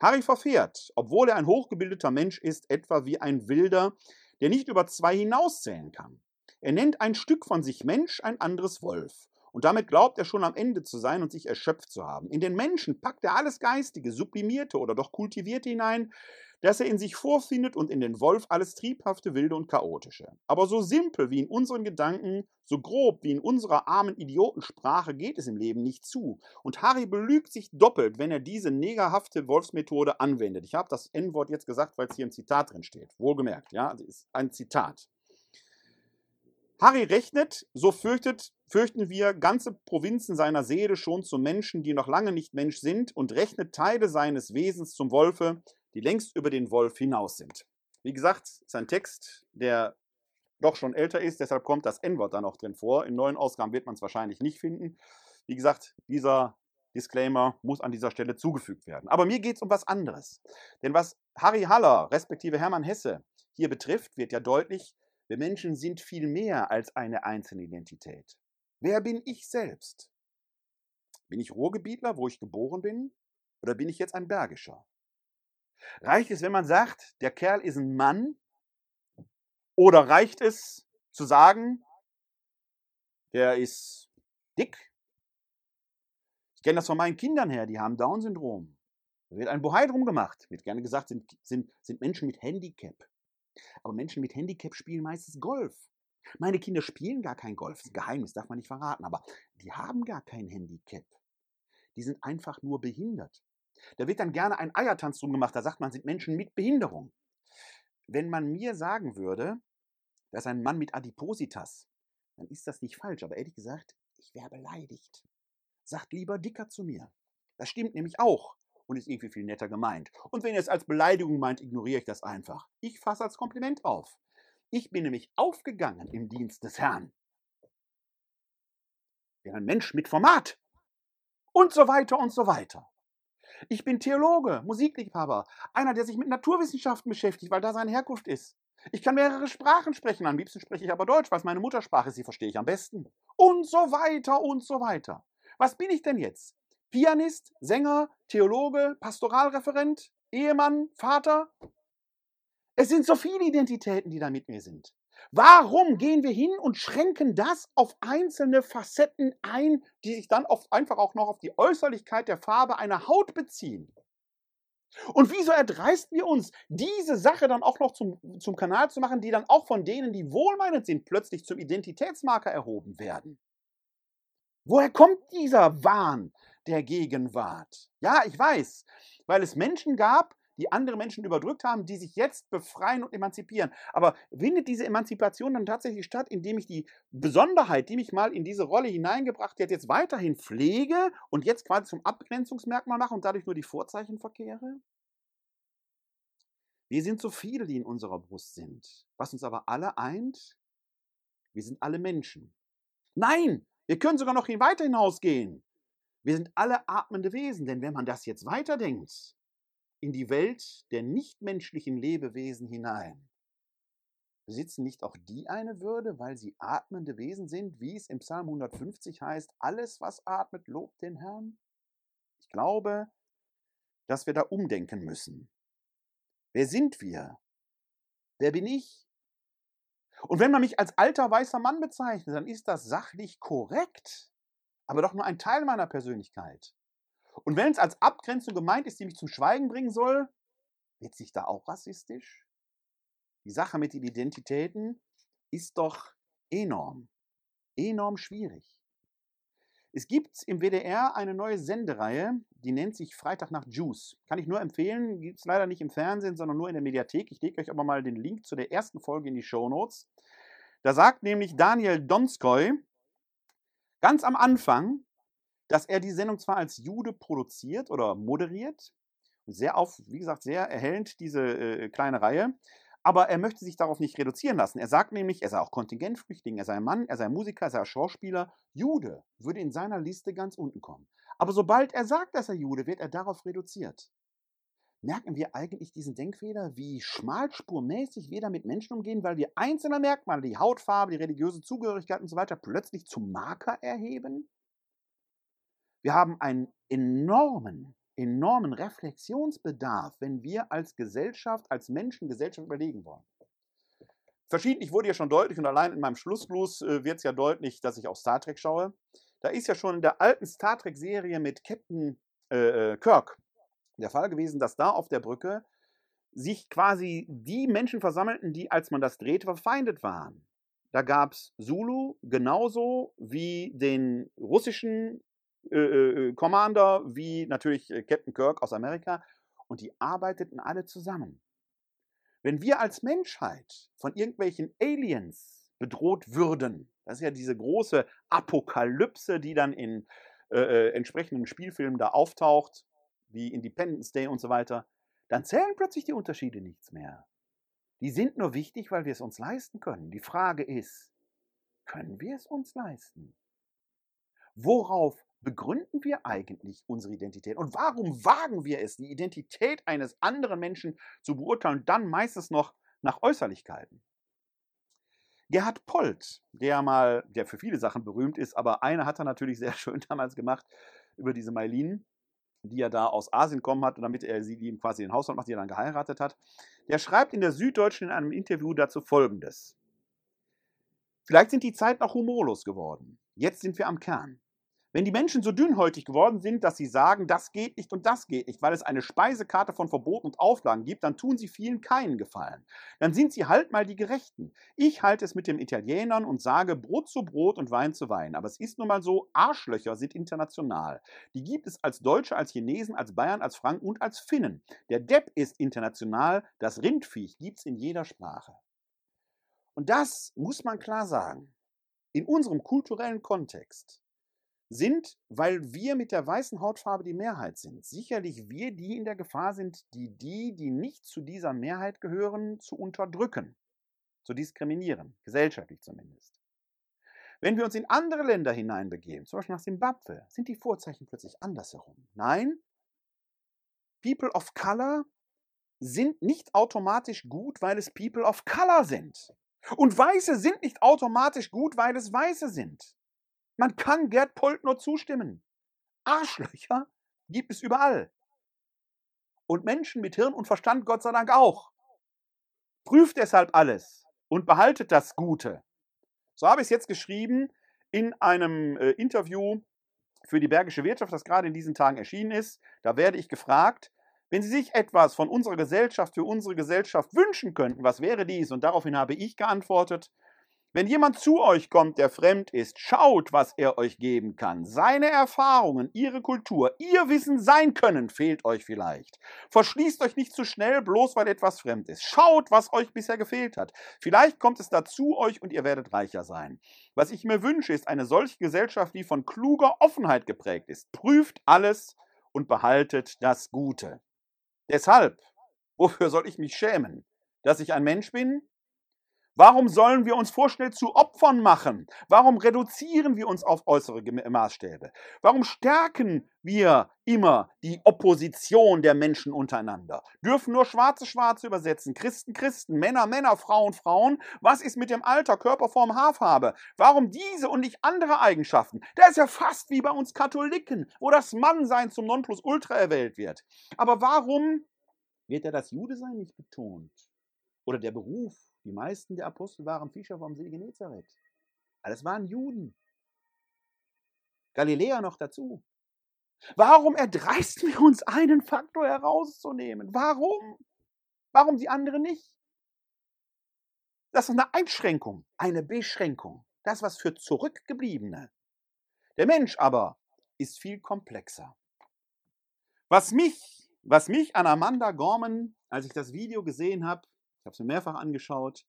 Harry verfährt, obwohl er ein hochgebildeter Mensch ist, etwa wie ein Wilder, der nicht über zwei hinauszählen kann. Er nennt ein Stück von sich Mensch, ein anderes Wolf. Und damit glaubt er schon am Ende zu sein und sich erschöpft zu haben. In den Menschen packt er alles Geistige, Sublimierte oder doch Kultivierte hinein, das er in sich vorfindet und in den Wolf alles Triebhafte, Wilde und Chaotische. Aber so simpel wie in unseren Gedanken, so grob wie in unserer armen Idiotensprache geht es im Leben nicht zu. Und Harry belügt sich doppelt, wenn er diese negerhafte Wolfsmethode anwendet. Ich habe das N-Wort jetzt gesagt, weil es hier im Zitat drin steht. Wohlgemerkt, ja, das ist ein Zitat. Harry rechnet, so fürchtet, fürchten wir, ganze Provinzen seiner Seele schon zu Menschen, die noch lange nicht Mensch sind, und rechnet Teile seines Wesens zum Wolfe, die längst über den Wolf hinaus sind. Wie gesagt, ist ein Text, der doch schon älter ist, deshalb kommt das N-Wort da noch drin vor. In neuen Ausgaben wird man es wahrscheinlich nicht finden. Wie gesagt, dieser Disclaimer muss an dieser Stelle zugefügt werden. Aber mir geht es um was anderes. Denn was Harry Haller, respektive Hermann Hesse, hier betrifft, wird ja deutlich, wir Menschen sind viel mehr als eine einzelne Identität. Wer bin ich selbst? Bin ich Ruhrgebietler, wo ich geboren bin? Oder bin ich jetzt ein Bergischer? Reicht es, wenn man sagt, der Kerl ist ein Mann? Oder reicht es zu sagen, der ist dick? Ich kenne das von meinen Kindern her, die haben Down-Syndrom. Da wird ein Bohai drum gemacht. Wird gerne gesagt, sind, sind, sind Menschen mit Handicap. Aber Menschen mit Handicap spielen meistens Golf. Meine Kinder spielen gar kein Golf. Das ist ein Geheimnis, darf man nicht verraten. Aber die haben gar kein Handicap. Die sind einfach nur behindert. Da wird dann gerne ein Eiertanz drum gemacht. Da sagt man, sind Menschen mit Behinderung. Wenn man mir sagen würde, das ist ein Mann mit Adipositas, dann ist das nicht falsch. Aber ehrlich gesagt, ich wäre beleidigt. Sagt lieber dicker zu mir. Das stimmt nämlich auch und ist irgendwie viel netter gemeint. Und wenn ihr es als Beleidigung meint, ignoriere ich das einfach. Ich fasse als Kompliment auf. Ich bin nämlich aufgegangen im Dienst des Herrn. Bin ein Mensch mit Format. Und so weiter und so weiter. Ich bin Theologe, Musikliebhaber, einer, der sich mit Naturwissenschaften beschäftigt, weil da seine Herkunft ist. Ich kann mehrere Sprachen sprechen, am liebsten spreche ich aber Deutsch, weil es meine Muttersprache ist, sie verstehe ich am besten. Und so weiter und so weiter. Was bin ich denn jetzt? Pianist, Sänger, Theologe, Pastoralreferent, Ehemann, Vater. Es sind so viele Identitäten, die da mit mir sind. Warum gehen wir hin und schränken das auf einzelne Facetten ein, die sich dann oft einfach auch noch auf die Äußerlichkeit der Farbe einer Haut beziehen? Und wieso erdreisten wir uns, diese Sache dann auch noch zum, zum Kanal zu machen, die dann auch von denen, die wohlmeinend sind, plötzlich zum Identitätsmarker erhoben werden? Woher kommt dieser Wahn, der Gegenwart. Ja, ich weiß, weil es Menschen gab, die andere Menschen überdrückt haben, die sich jetzt befreien und emanzipieren. Aber findet diese Emanzipation dann tatsächlich statt, indem ich die Besonderheit, die mich mal in diese Rolle hineingebracht hat, jetzt weiterhin pflege und jetzt quasi zum Abgrenzungsmerkmal mache und dadurch nur die Vorzeichen verkehre? Wir sind so viele, die in unserer Brust sind. Was uns aber alle eint, wir sind alle Menschen. Nein, wir können sogar noch weiter hinausgehen. Wir sind alle atmende Wesen, denn wenn man das jetzt weiterdenkt, in die Welt der nichtmenschlichen Lebewesen hinein, besitzen nicht auch die eine Würde, weil sie atmende Wesen sind, wie es im Psalm 150 heißt, alles, was atmet, lobt den Herrn? Ich glaube, dass wir da umdenken müssen. Wer sind wir? Wer bin ich? Und wenn man mich als alter weißer Mann bezeichnet, dann ist das sachlich korrekt, aber doch nur ein Teil meiner Persönlichkeit. Und wenn es als Abgrenzung gemeint ist, die mich zum Schweigen bringen soll, wird sich da auch rassistisch? Die Sache mit den Identitäten ist doch enorm, enorm schwierig. Es gibt im WDR eine neue Sendereihe, die nennt sich Freitag nach Juice. Kann ich nur empfehlen, gibt es leider nicht im Fernsehen, sondern nur in der Mediathek. Ich lege euch aber mal den Link zu der ersten Folge in die Show Notes. Da sagt nämlich Daniel Donskoy ganz am Anfang, dass er die Sendung zwar als Jude produziert oder moderiert, sehr auf, wie gesagt, sehr erhellend diese äh, kleine Reihe, aber er möchte sich darauf nicht reduzieren lassen. Er sagt nämlich, er sei auch Kontingentflüchtling, er sei Mann, er sei Musiker, er sei Schauspieler. Jude würde in seiner Liste ganz unten kommen. Aber sobald er sagt, dass er Jude, wird er darauf reduziert. Merken wir eigentlich diesen Denkfehler, wie schmalspurmäßig wir da mit Menschen umgehen, weil wir einzelne Merkmale, die Hautfarbe, die religiöse Zugehörigkeit und so weiter, plötzlich zum Marker erheben? Wir haben einen enormen enormen Reflexionsbedarf, wenn wir als Gesellschaft, als Menschen Gesellschaft überlegen wollen. Verschiedentlich wurde ja schon deutlich und allein in meinem Schlussgluss äh, wird es ja deutlich, dass ich auch Star Trek schaue. Da ist ja schon in der alten Star Trek-Serie mit Captain äh, äh, Kirk der Fall gewesen, dass da auf der Brücke sich quasi die Menschen versammelten, die, als man das drehte, verfeindet waren. Da gab es Zulu genauso wie den russischen äh, äh, Commander wie natürlich äh, Captain Kirk aus Amerika und die arbeiteten alle zusammen. Wenn wir als Menschheit von irgendwelchen Aliens bedroht würden, das ist ja diese große Apokalypse, die dann in äh, äh, entsprechenden Spielfilmen da auftaucht, wie Independence Day und so weiter, dann zählen plötzlich die Unterschiede nichts mehr. Die sind nur wichtig, weil wir es uns leisten können. Die Frage ist, können wir es uns leisten? Worauf begründen wir eigentlich unsere Identität? Und warum wagen wir es, die Identität eines anderen Menschen zu beurteilen, dann meistens noch nach Äußerlichkeiten? Gerhard Polt, der mal, der für viele Sachen berühmt ist, aber eine hat er natürlich [laughs] sehr schön damals gemacht über diese Mailinen, die er da aus Asien kommen hat, damit er sie ihm quasi den Haushalt macht, die er dann geheiratet hat. Der schreibt in der Süddeutschen in einem Interview dazu folgendes. Vielleicht sind die Zeiten auch humorlos geworden. Jetzt sind wir am Kern. Wenn die Menschen so dünnhäutig geworden sind, dass sie sagen, das geht nicht und das geht nicht, weil es eine Speisekarte von Verboten und Auflagen gibt, dann tun sie vielen keinen Gefallen. Dann sind sie halt mal die Gerechten. Ich halte es mit den Italienern und sage Brot zu Brot und Wein zu Wein. Aber es ist nun mal so, Arschlöcher sind international. Die gibt es als Deutsche, als Chinesen, als Bayern, als Franken und als Finnen. Der Depp ist international, das Rindviech gibt es in jeder Sprache. Und das muss man klar sagen. In unserem kulturellen Kontext sind, weil wir mit der weißen Hautfarbe die Mehrheit sind, sicherlich wir, die in der Gefahr sind, die, die, die nicht zu dieser Mehrheit gehören, zu unterdrücken, zu diskriminieren, gesellschaftlich zumindest. Wenn wir uns in andere Länder hineinbegeben, zum Beispiel nach Simbabwe, sind die Vorzeichen plötzlich andersherum. Nein, People of Color sind nicht automatisch gut, weil es People of Color sind. Und Weiße sind nicht automatisch gut, weil es Weiße sind. Man kann Gerd Polt nur zustimmen. Arschlöcher gibt es überall. Und Menschen mit Hirn und Verstand Gott sei Dank auch. Prüft deshalb alles und behaltet das Gute. So habe ich es jetzt geschrieben in einem äh, Interview für die Bergische Wirtschaft, das gerade in diesen Tagen erschienen ist. Da werde ich gefragt, wenn Sie sich etwas von unserer Gesellschaft für unsere Gesellschaft wünschen könnten, was wäre dies? Und daraufhin habe ich geantwortet, wenn jemand zu euch kommt, der fremd ist, schaut, was er euch geben kann. Seine Erfahrungen, ihre Kultur, ihr Wissen, sein Können fehlt euch vielleicht. Verschließt euch nicht zu schnell, bloß weil etwas fremd ist. Schaut, was euch bisher gefehlt hat. Vielleicht kommt es dazu euch und ihr werdet reicher sein. Was ich mir wünsche, ist eine solche Gesellschaft, die von kluger Offenheit geprägt ist. Prüft alles und behaltet das Gute. Deshalb, wofür soll ich mich schämen? Dass ich ein Mensch bin, Warum sollen wir uns vorschnell zu Opfern machen? Warum reduzieren wir uns auf äußere Maßstäbe? Warum stärken wir immer die Opposition der Menschen untereinander? Dürfen nur Schwarze Schwarze übersetzen, Christen Christen, Männer Männer, Frauen Frauen? Was ist mit dem Alter, Körperform, Haarfarbe? Warum diese und nicht andere Eigenschaften? Das ist ja fast wie bei uns Katholiken, wo das Mannsein zum Nonplusultra erwählt wird. Aber warum wird ja das Jude-Sein nicht betont? Oder der Beruf die meisten der Apostel waren Fischer vom See Genezareth. Alles waren Juden. Galiläa noch dazu. Warum erdreisten wir uns einen Faktor herauszunehmen? Warum? Warum die anderen nicht? Das ist eine Einschränkung, eine Beschränkung. Das was für Zurückgebliebene. Der Mensch aber ist viel komplexer. Was mich, was mich an Amanda Gorman, als ich das Video gesehen habe, habe es mir mehrfach angeschaut.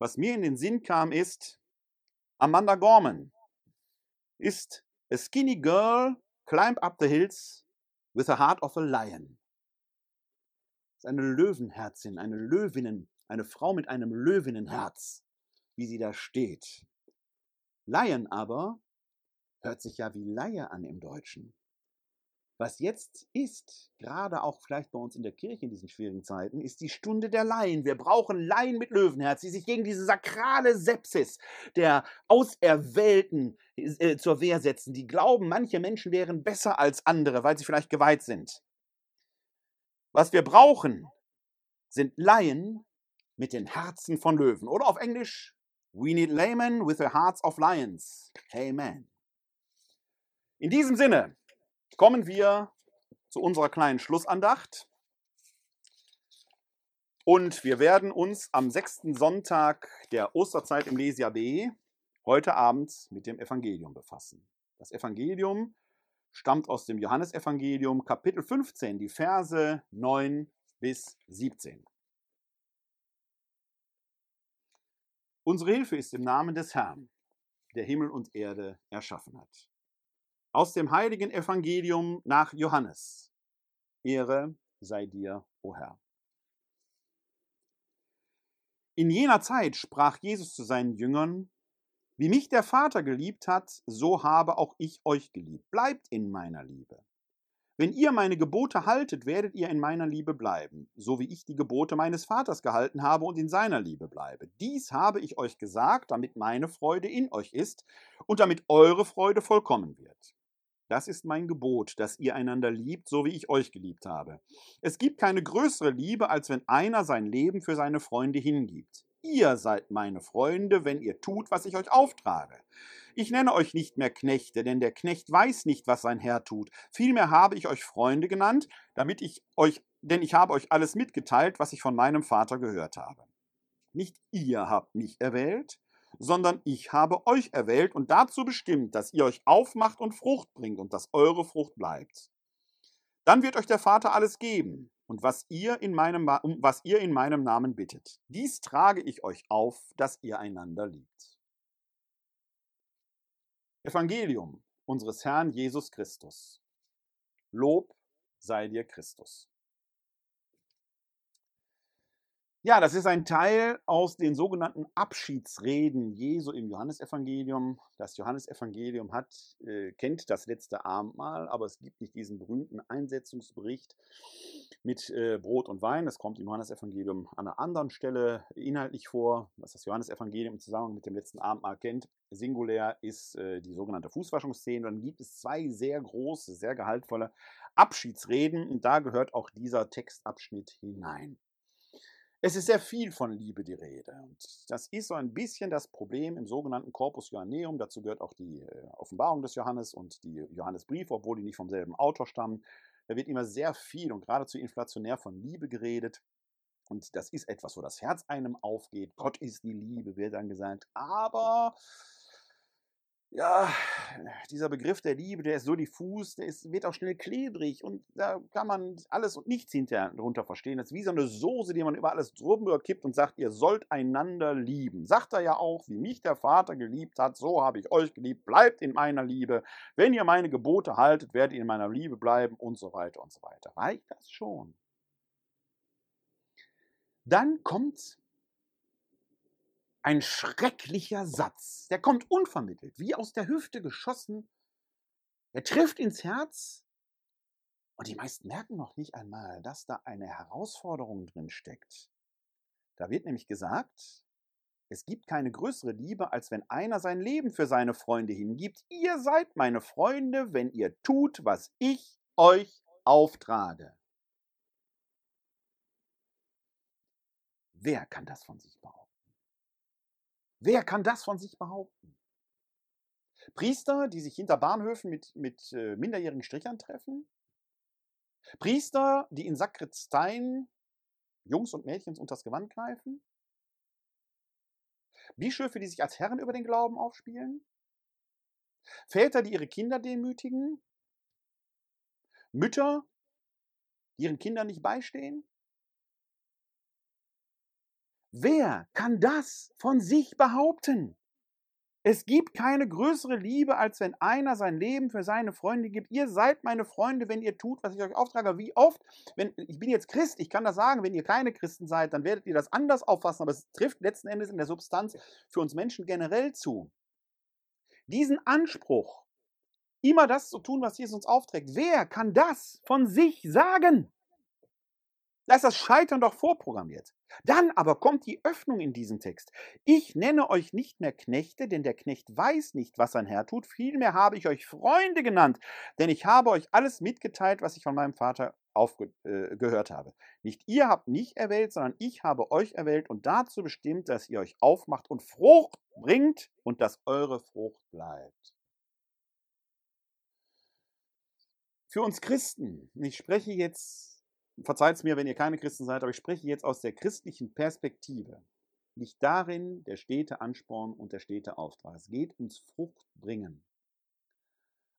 Was mir in den Sinn kam, ist, Amanda Gorman ist a skinny girl, climb up the hills with the heart of a lion. Ist eine Löwenherzin, eine Löwinnen, eine Frau mit einem Löwinnenherz, wie sie da steht. Lion aber hört sich ja wie Laie an im Deutschen. Was jetzt ist, gerade auch vielleicht bei uns in der Kirche in diesen schwierigen Zeiten, ist die Stunde der Laien. Wir brauchen Laien mit Löwenherz, die sich gegen diese sakrale Sepsis der Auserwählten äh, zur Wehr setzen, die glauben, manche Menschen wären besser als andere, weil sie vielleicht geweiht sind. Was wir brauchen, sind Laien mit den Herzen von Löwen. Oder auf Englisch, we need laymen with the hearts of lions. Amen. In diesem Sinne, kommen wir zu unserer kleinen Schlussandacht. Und wir werden uns am sechsten Sonntag der Osterzeit im Lesia B heute Abend mit dem Evangelium befassen. Das Evangelium stammt aus dem Johannesevangelium Kapitel 15, die Verse 9 bis 17. Unsere Hilfe ist im Namen des Herrn, der Himmel und Erde erschaffen hat. Aus dem heiligen Evangelium nach Johannes. Ehre sei dir, o Herr. In jener Zeit sprach Jesus zu seinen Jüngern, wie mich der Vater geliebt hat, so habe auch ich euch geliebt. Bleibt in meiner Liebe. Wenn ihr meine Gebote haltet, werdet ihr in meiner Liebe bleiben, so wie ich die Gebote meines Vaters gehalten habe und in seiner Liebe bleibe. Dies habe ich euch gesagt, damit meine Freude in euch ist und damit eure Freude vollkommen wird. Das ist mein Gebot, dass ihr einander liebt, so wie ich euch geliebt habe. Es gibt keine größere Liebe, als wenn einer sein Leben für seine Freunde hingibt. Ihr seid meine Freunde, wenn ihr tut, was ich euch auftrage. Ich nenne euch nicht mehr Knechte, denn der Knecht weiß nicht, was sein Herr tut. Vielmehr habe ich euch Freunde genannt, damit ich euch, denn ich habe euch alles mitgeteilt, was ich von meinem Vater gehört habe. Nicht ihr habt mich erwählt, sondern ich habe euch erwählt und dazu bestimmt, dass ihr euch aufmacht und Frucht bringt und dass eure Frucht bleibt. Dann wird euch der Vater alles geben und was ihr in meinem, was ihr in meinem Namen bittet. Dies trage ich euch auf, dass ihr einander liebt. Evangelium unseres Herrn Jesus Christus. Lob sei dir Christus. Ja, das ist ein Teil aus den sogenannten Abschiedsreden Jesu im Johannesevangelium. Das Johannesevangelium hat, äh, kennt das letzte Abendmahl, aber es gibt nicht diesen berühmten Einsetzungsbericht mit äh, Brot und Wein. Das kommt im Johannesevangelium an einer anderen Stelle inhaltlich vor, was das Johannesevangelium im Zusammenhang mit dem letzten Abendmahl kennt. Singulär ist äh, die sogenannte Fußwaschungsszene. Dann gibt es zwei sehr große, sehr gehaltvolle Abschiedsreden und da gehört auch dieser Textabschnitt hinein. Es ist sehr viel von Liebe die Rede. Und das ist so ein bisschen das Problem im sogenannten Corpus Johanneum. Dazu gehört auch die äh, Offenbarung des Johannes und die Johannesbriefe, obwohl die nicht vom selben Autor stammen. Da wird immer sehr viel und geradezu inflationär von Liebe geredet. Und das ist etwas, wo das Herz einem aufgeht. Gott ist die Liebe, wird dann gesagt. Aber ja, dieser Begriff der Liebe, der ist so diffus, der ist, wird auch schnell klebrig und da kann man alles und nichts hinterher darunter verstehen. Das ist wie so eine Soße, die man über alles drüber kippt und sagt, ihr sollt einander lieben. Sagt er ja auch, wie mich der Vater geliebt hat, so habe ich euch geliebt, bleibt in meiner Liebe. Wenn ihr meine Gebote haltet, werdet ihr in meiner Liebe bleiben und so weiter und so weiter. Reicht das schon? Dann kommt Ein schrecklicher Satz. Der kommt unvermittelt, wie aus der Hüfte geschossen. Er trifft ins Herz. Und die meisten merken noch nicht einmal, dass da eine Herausforderung drin steckt. Da wird nämlich gesagt, es gibt keine größere Liebe, als wenn einer sein Leben für seine Freunde hingibt. Ihr seid meine Freunde, wenn ihr tut, was ich euch auftrage. Wer kann das von sich behaupten? Wer kann das von sich behaupten? Priester, die sich hinter Bahnhöfen mit, mit äh, minderjährigen Strichern treffen? Priester, die in Sakristeien Jungs und Mädchens unters Gewand greifen? Bischöfe, die sich als Herren über den Glauben aufspielen? Väter, die ihre Kinder demütigen? Mütter, die ihren Kindern nicht beistehen? Wer kann das von sich behaupten? Es gibt keine größere Liebe, als wenn einer sein Leben für seine Freunde gibt. Ihr seid meine Freunde, wenn ihr tut, was ich euch auftrage. Wie oft, wenn ich bin jetzt Christ, ich kann das sagen, wenn ihr keine Christen seid, dann werdet ihr das anders auffassen, aber es trifft letzten Endes in der Substanz für uns Menschen generell zu. Diesen Anspruch, immer das zu tun, was Jesus uns aufträgt, wer kann das von sich sagen? Da ist das Scheitern doch vorprogrammiert. Dann aber kommt die Öffnung in diesem Text. Ich nenne euch nicht mehr Knechte, denn der Knecht weiß nicht, was sein Herr tut. Vielmehr habe ich euch Freunde genannt, denn ich habe euch alles mitgeteilt, was ich von meinem Vater aufgehört äh, habe. Nicht ihr habt mich erwählt, sondern ich habe euch erwählt und dazu bestimmt, dass ihr euch aufmacht und Frucht bringt und dass eure Frucht bleibt. Für uns Christen, ich spreche jetzt verzeiht es mir, wenn ihr keine Christen seid, aber ich spreche jetzt aus der christlichen Perspektive. Liegt darin der stete Ansporn und der stete Auftrag. Es geht ums Fruchtbringen.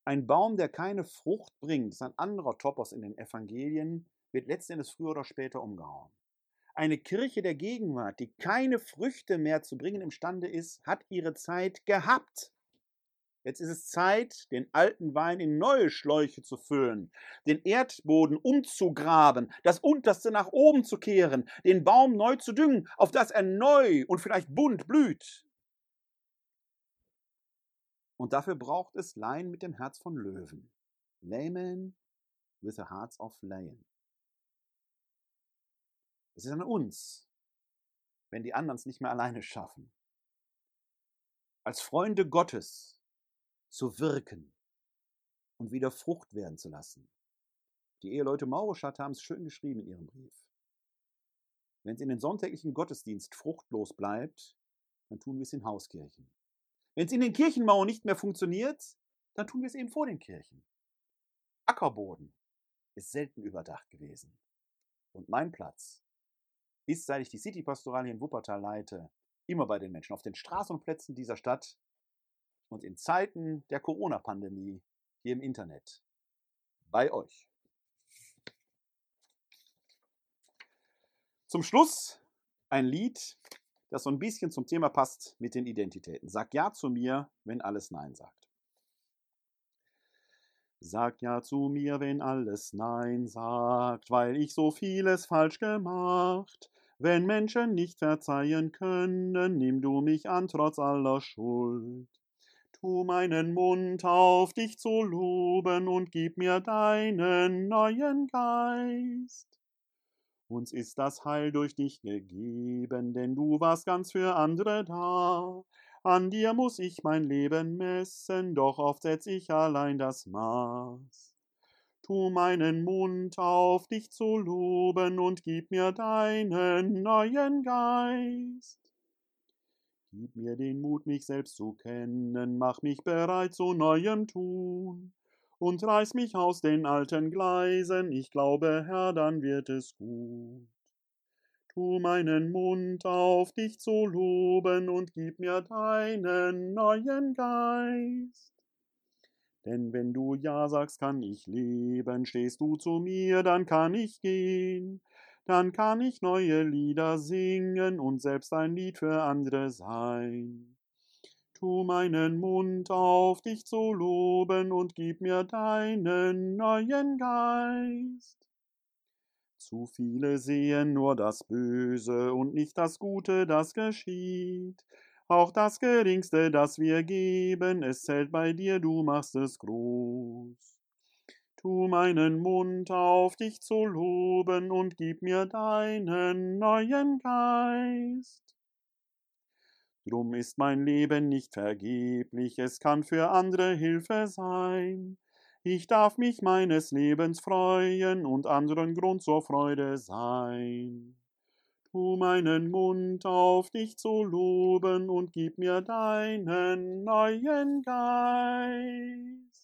Ein Baum, der keine Frucht bringt, ist ein anderer Topos in den Evangelien, wird letztendlich früher oder später umgehauen. Eine Kirche der Gegenwart, die keine Früchte mehr zu bringen imstande ist, hat ihre Zeit gehabt. Jetzt ist es Zeit, den alten Wein in neue Schläuche zu füllen, den Erdboden umzugraben, das Unterste nach oben zu kehren, den Baum neu zu düngen, auf dass er neu und vielleicht bunt blüht. Und dafür braucht es Laien mit dem Herz von Löwen. Laymen with a hearts of lion. Es ist an uns, wenn die anderen es nicht mehr alleine schaffen. Als Freunde Gottes zu wirken und wieder Frucht werden zu lassen. Die Eheleute Maurschat haben es schön geschrieben in ihrem Brief. Wenn es in den sonntäglichen Gottesdienst fruchtlos bleibt, dann tun wir es in Hauskirchen. Wenn es in den Kirchenmauern nicht mehr funktioniert, dann tun wir es eben vor den Kirchen. Ackerboden ist selten überdacht gewesen. Und mein Platz ist, seit ich die City-Pastorale in Wuppertal leite, immer bei den Menschen, auf den Straßen und Plätzen dieser Stadt, und in Zeiten der Corona-Pandemie hier im Internet. Bei euch. Zum Schluss ein Lied, das so ein bisschen zum Thema passt mit den Identitäten. Sag ja zu mir, wenn alles Nein sagt. Sag ja zu mir, wenn alles Nein sagt, weil ich so vieles falsch gemacht. Wenn Menschen nicht verzeihen können, nimm du mich an trotz aller Schuld. Tu meinen Mund auf, dich zu loben, und gib mir deinen neuen Geist. Uns ist das Heil durch dich gegeben, denn du warst ganz für andere da. An dir muss ich mein Leben messen, doch oft setz ich allein das Maß. Tu meinen Mund auf, dich zu loben, und gib mir deinen neuen Geist. Gib mir den Mut, mich selbst zu kennen, mach mich bereit zu neuem Tun. Und reiß mich aus den alten Gleisen, ich glaube, Herr, dann wird es gut. Tu meinen Mund auf, dich zu loben und gib mir deinen neuen Geist. Denn wenn du Ja sagst, kann ich leben, stehst du zu mir, dann kann ich gehen dann kann ich neue Lieder singen und selbst ein Lied für andere sein. Tu meinen Mund auf, dich zu loben und gib mir deinen neuen Geist. Zu viele sehen nur das Böse und nicht das Gute, das geschieht. Auch das Geringste, das wir geben, es zählt bei dir, du machst es groß. Tu meinen Mund auf, dich zu loben, und gib mir deinen neuen Geist. Drum ist mein Leben nicht vergeblich, es kann für andere Hilfe sein. Ich darf mich meines Lebens freuen und anderen Grund zur Freude sein. Tu meinen Mund auf, dich zu loben und gib mir deinen neuen Geist.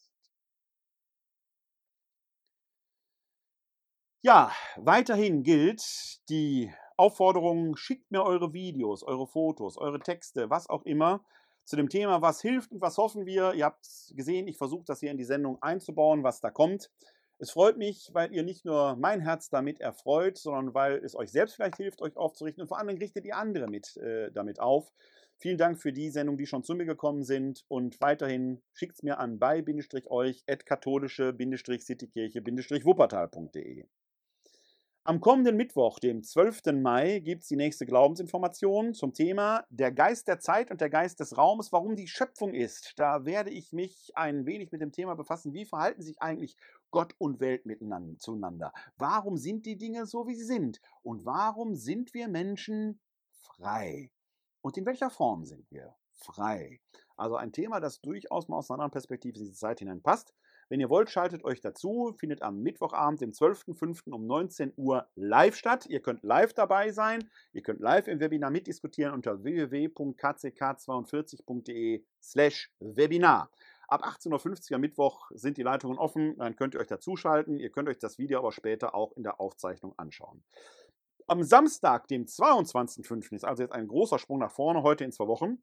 Ja, weiterhin gilt die Aufforderung, schickt mir eure Videos, eure Fotos, eure Texte, was auch immer zu dem Thema, was hilft und was hoffen wir. Ihr habt gesehen, ich versuche das hier in die Sendung einzubauen, was da kommt. Es freut mich, weil ihr nicht nur mein Herz damit erfreut, sondern weil es euch selbst vielleicht hilft, euch aufzurichten und vor allem richtet ihr andere mit, äh, damit auf. Vielen Dank für die Sendungen, die schon zu mir gekommen sind und weiterhin schickt es mir an bei-euch katholische-citykirche-wuppertal.de. Am kommenden Mittwoch, dem 12. Mai, gibt es die nächste Glaubensinformation zum Thema Der Geist der Zeit und der Geist des Raumes, warum die Schöpfung ist. Da werde ich mich ein wenig mit dem Thema befassen, wie verhalten sich eigentlich Gott und Welt miteinander zueinander? Warum sind die Dinge so, wie sie sind? Und warum sind wir Menschen frei? Und in welcher Form sind wir frei? Also ein Thema, das durchaus mal aus einer anderen Perspektive in diese Zeit hineinpasst. Wenn ihr wollt, schaltet euch dazu. Findet am Mittwochabend, dem 12.05. um 19 Uhr live statt. Ihr könnt live dabei sein. Ihr könnt live im Webinar mitdiskutieren unter www.kck42.de slash Webinar. Ab 18.50 Uhr am Mittwoch sind die Leitungen offen. Dann könnt ihr euch dazuschalten. Ihr könnt euch das Video aber später auch in der Aufzeichnung anschauen. Am Samstag, dem 22.05. ist also jetzt ein großer Sprung nach vorne, heute in zwei Wochen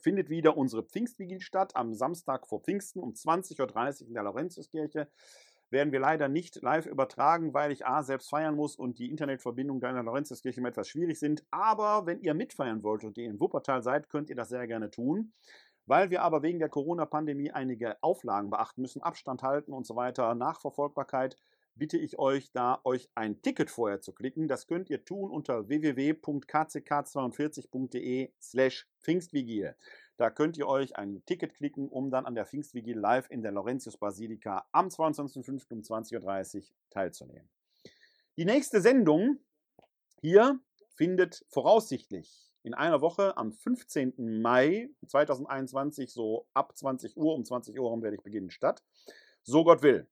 findet wieder unsere Pfingstvigil statt am Samstag vor Pfingsten um 20.30 Uhr in der Laurentiuskirche. Werden wir leider nicht live übertragen, weil ich A selbst feiern muss und die Internetverbindungen in der Laurentiuskirche etwas schwierig sind. Aber wenn ihr mitfeiern wollt und ihr in Wuppertal seid, könnt ihr das sehr gerne tun. Weil wir aber wegen der Corona-Pandemie einige Auflagen beachten müssen, Abstand halten und so weiter, Nachverfolgbarkeit, bitte ich euch, da euch ein Ticket vorher zu klicken. Das könnt ihr tun unter www.kck42.de slash Pfingstvigil. Da könnt ihr euch ein Ticket klicken, um dann an der Pfingstvigil live in der Laurentius Basilika am 22.05. um 20.30 Uhr teilzunehmen. Die nächste Sendung hier findet voraussichtlich in einer Woche am 15. Mai 2021 so ab 20 Uhr, um 20 Uhr werde ich beginnen statt. So Gott will.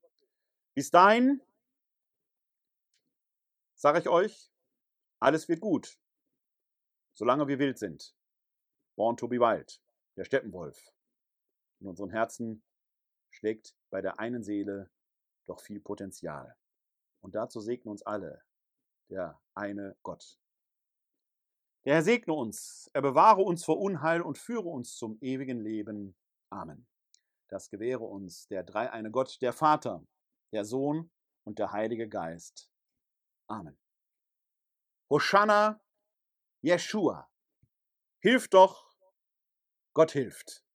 Bis dahin sage ich euch, alles wird gut, solange wir wild sind. Born to be wild, der Steppenwolf. In unseren Herzen schlägt bei der einen Seele doch viel Potenzial. Und dazu segne uns alle der eine Gott. Der Herr segne uns, er bewahre uns vor Unheil und führe uns zum ewigen Leben. Amen. Das gewähre uns der dreieine Gott, der Vater, der Sohn und der Heilige Geist. Amen. Hosanna, Jeshua. Hilf doch, Gott hilft.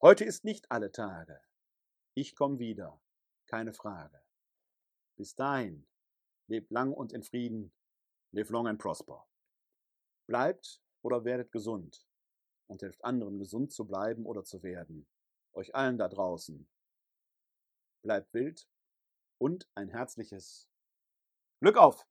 Heute ist nicht alle Tage. Ich komme wieder, keine Frage. Bis dahin, lebt lang und in Frieden, live long and prosper. Bleibt oder werdet gesund und helft anderen, gesund zu bleiben oder zu werden. Euch allen da draußen. Bleibt wild und ein herzliches Glück auf!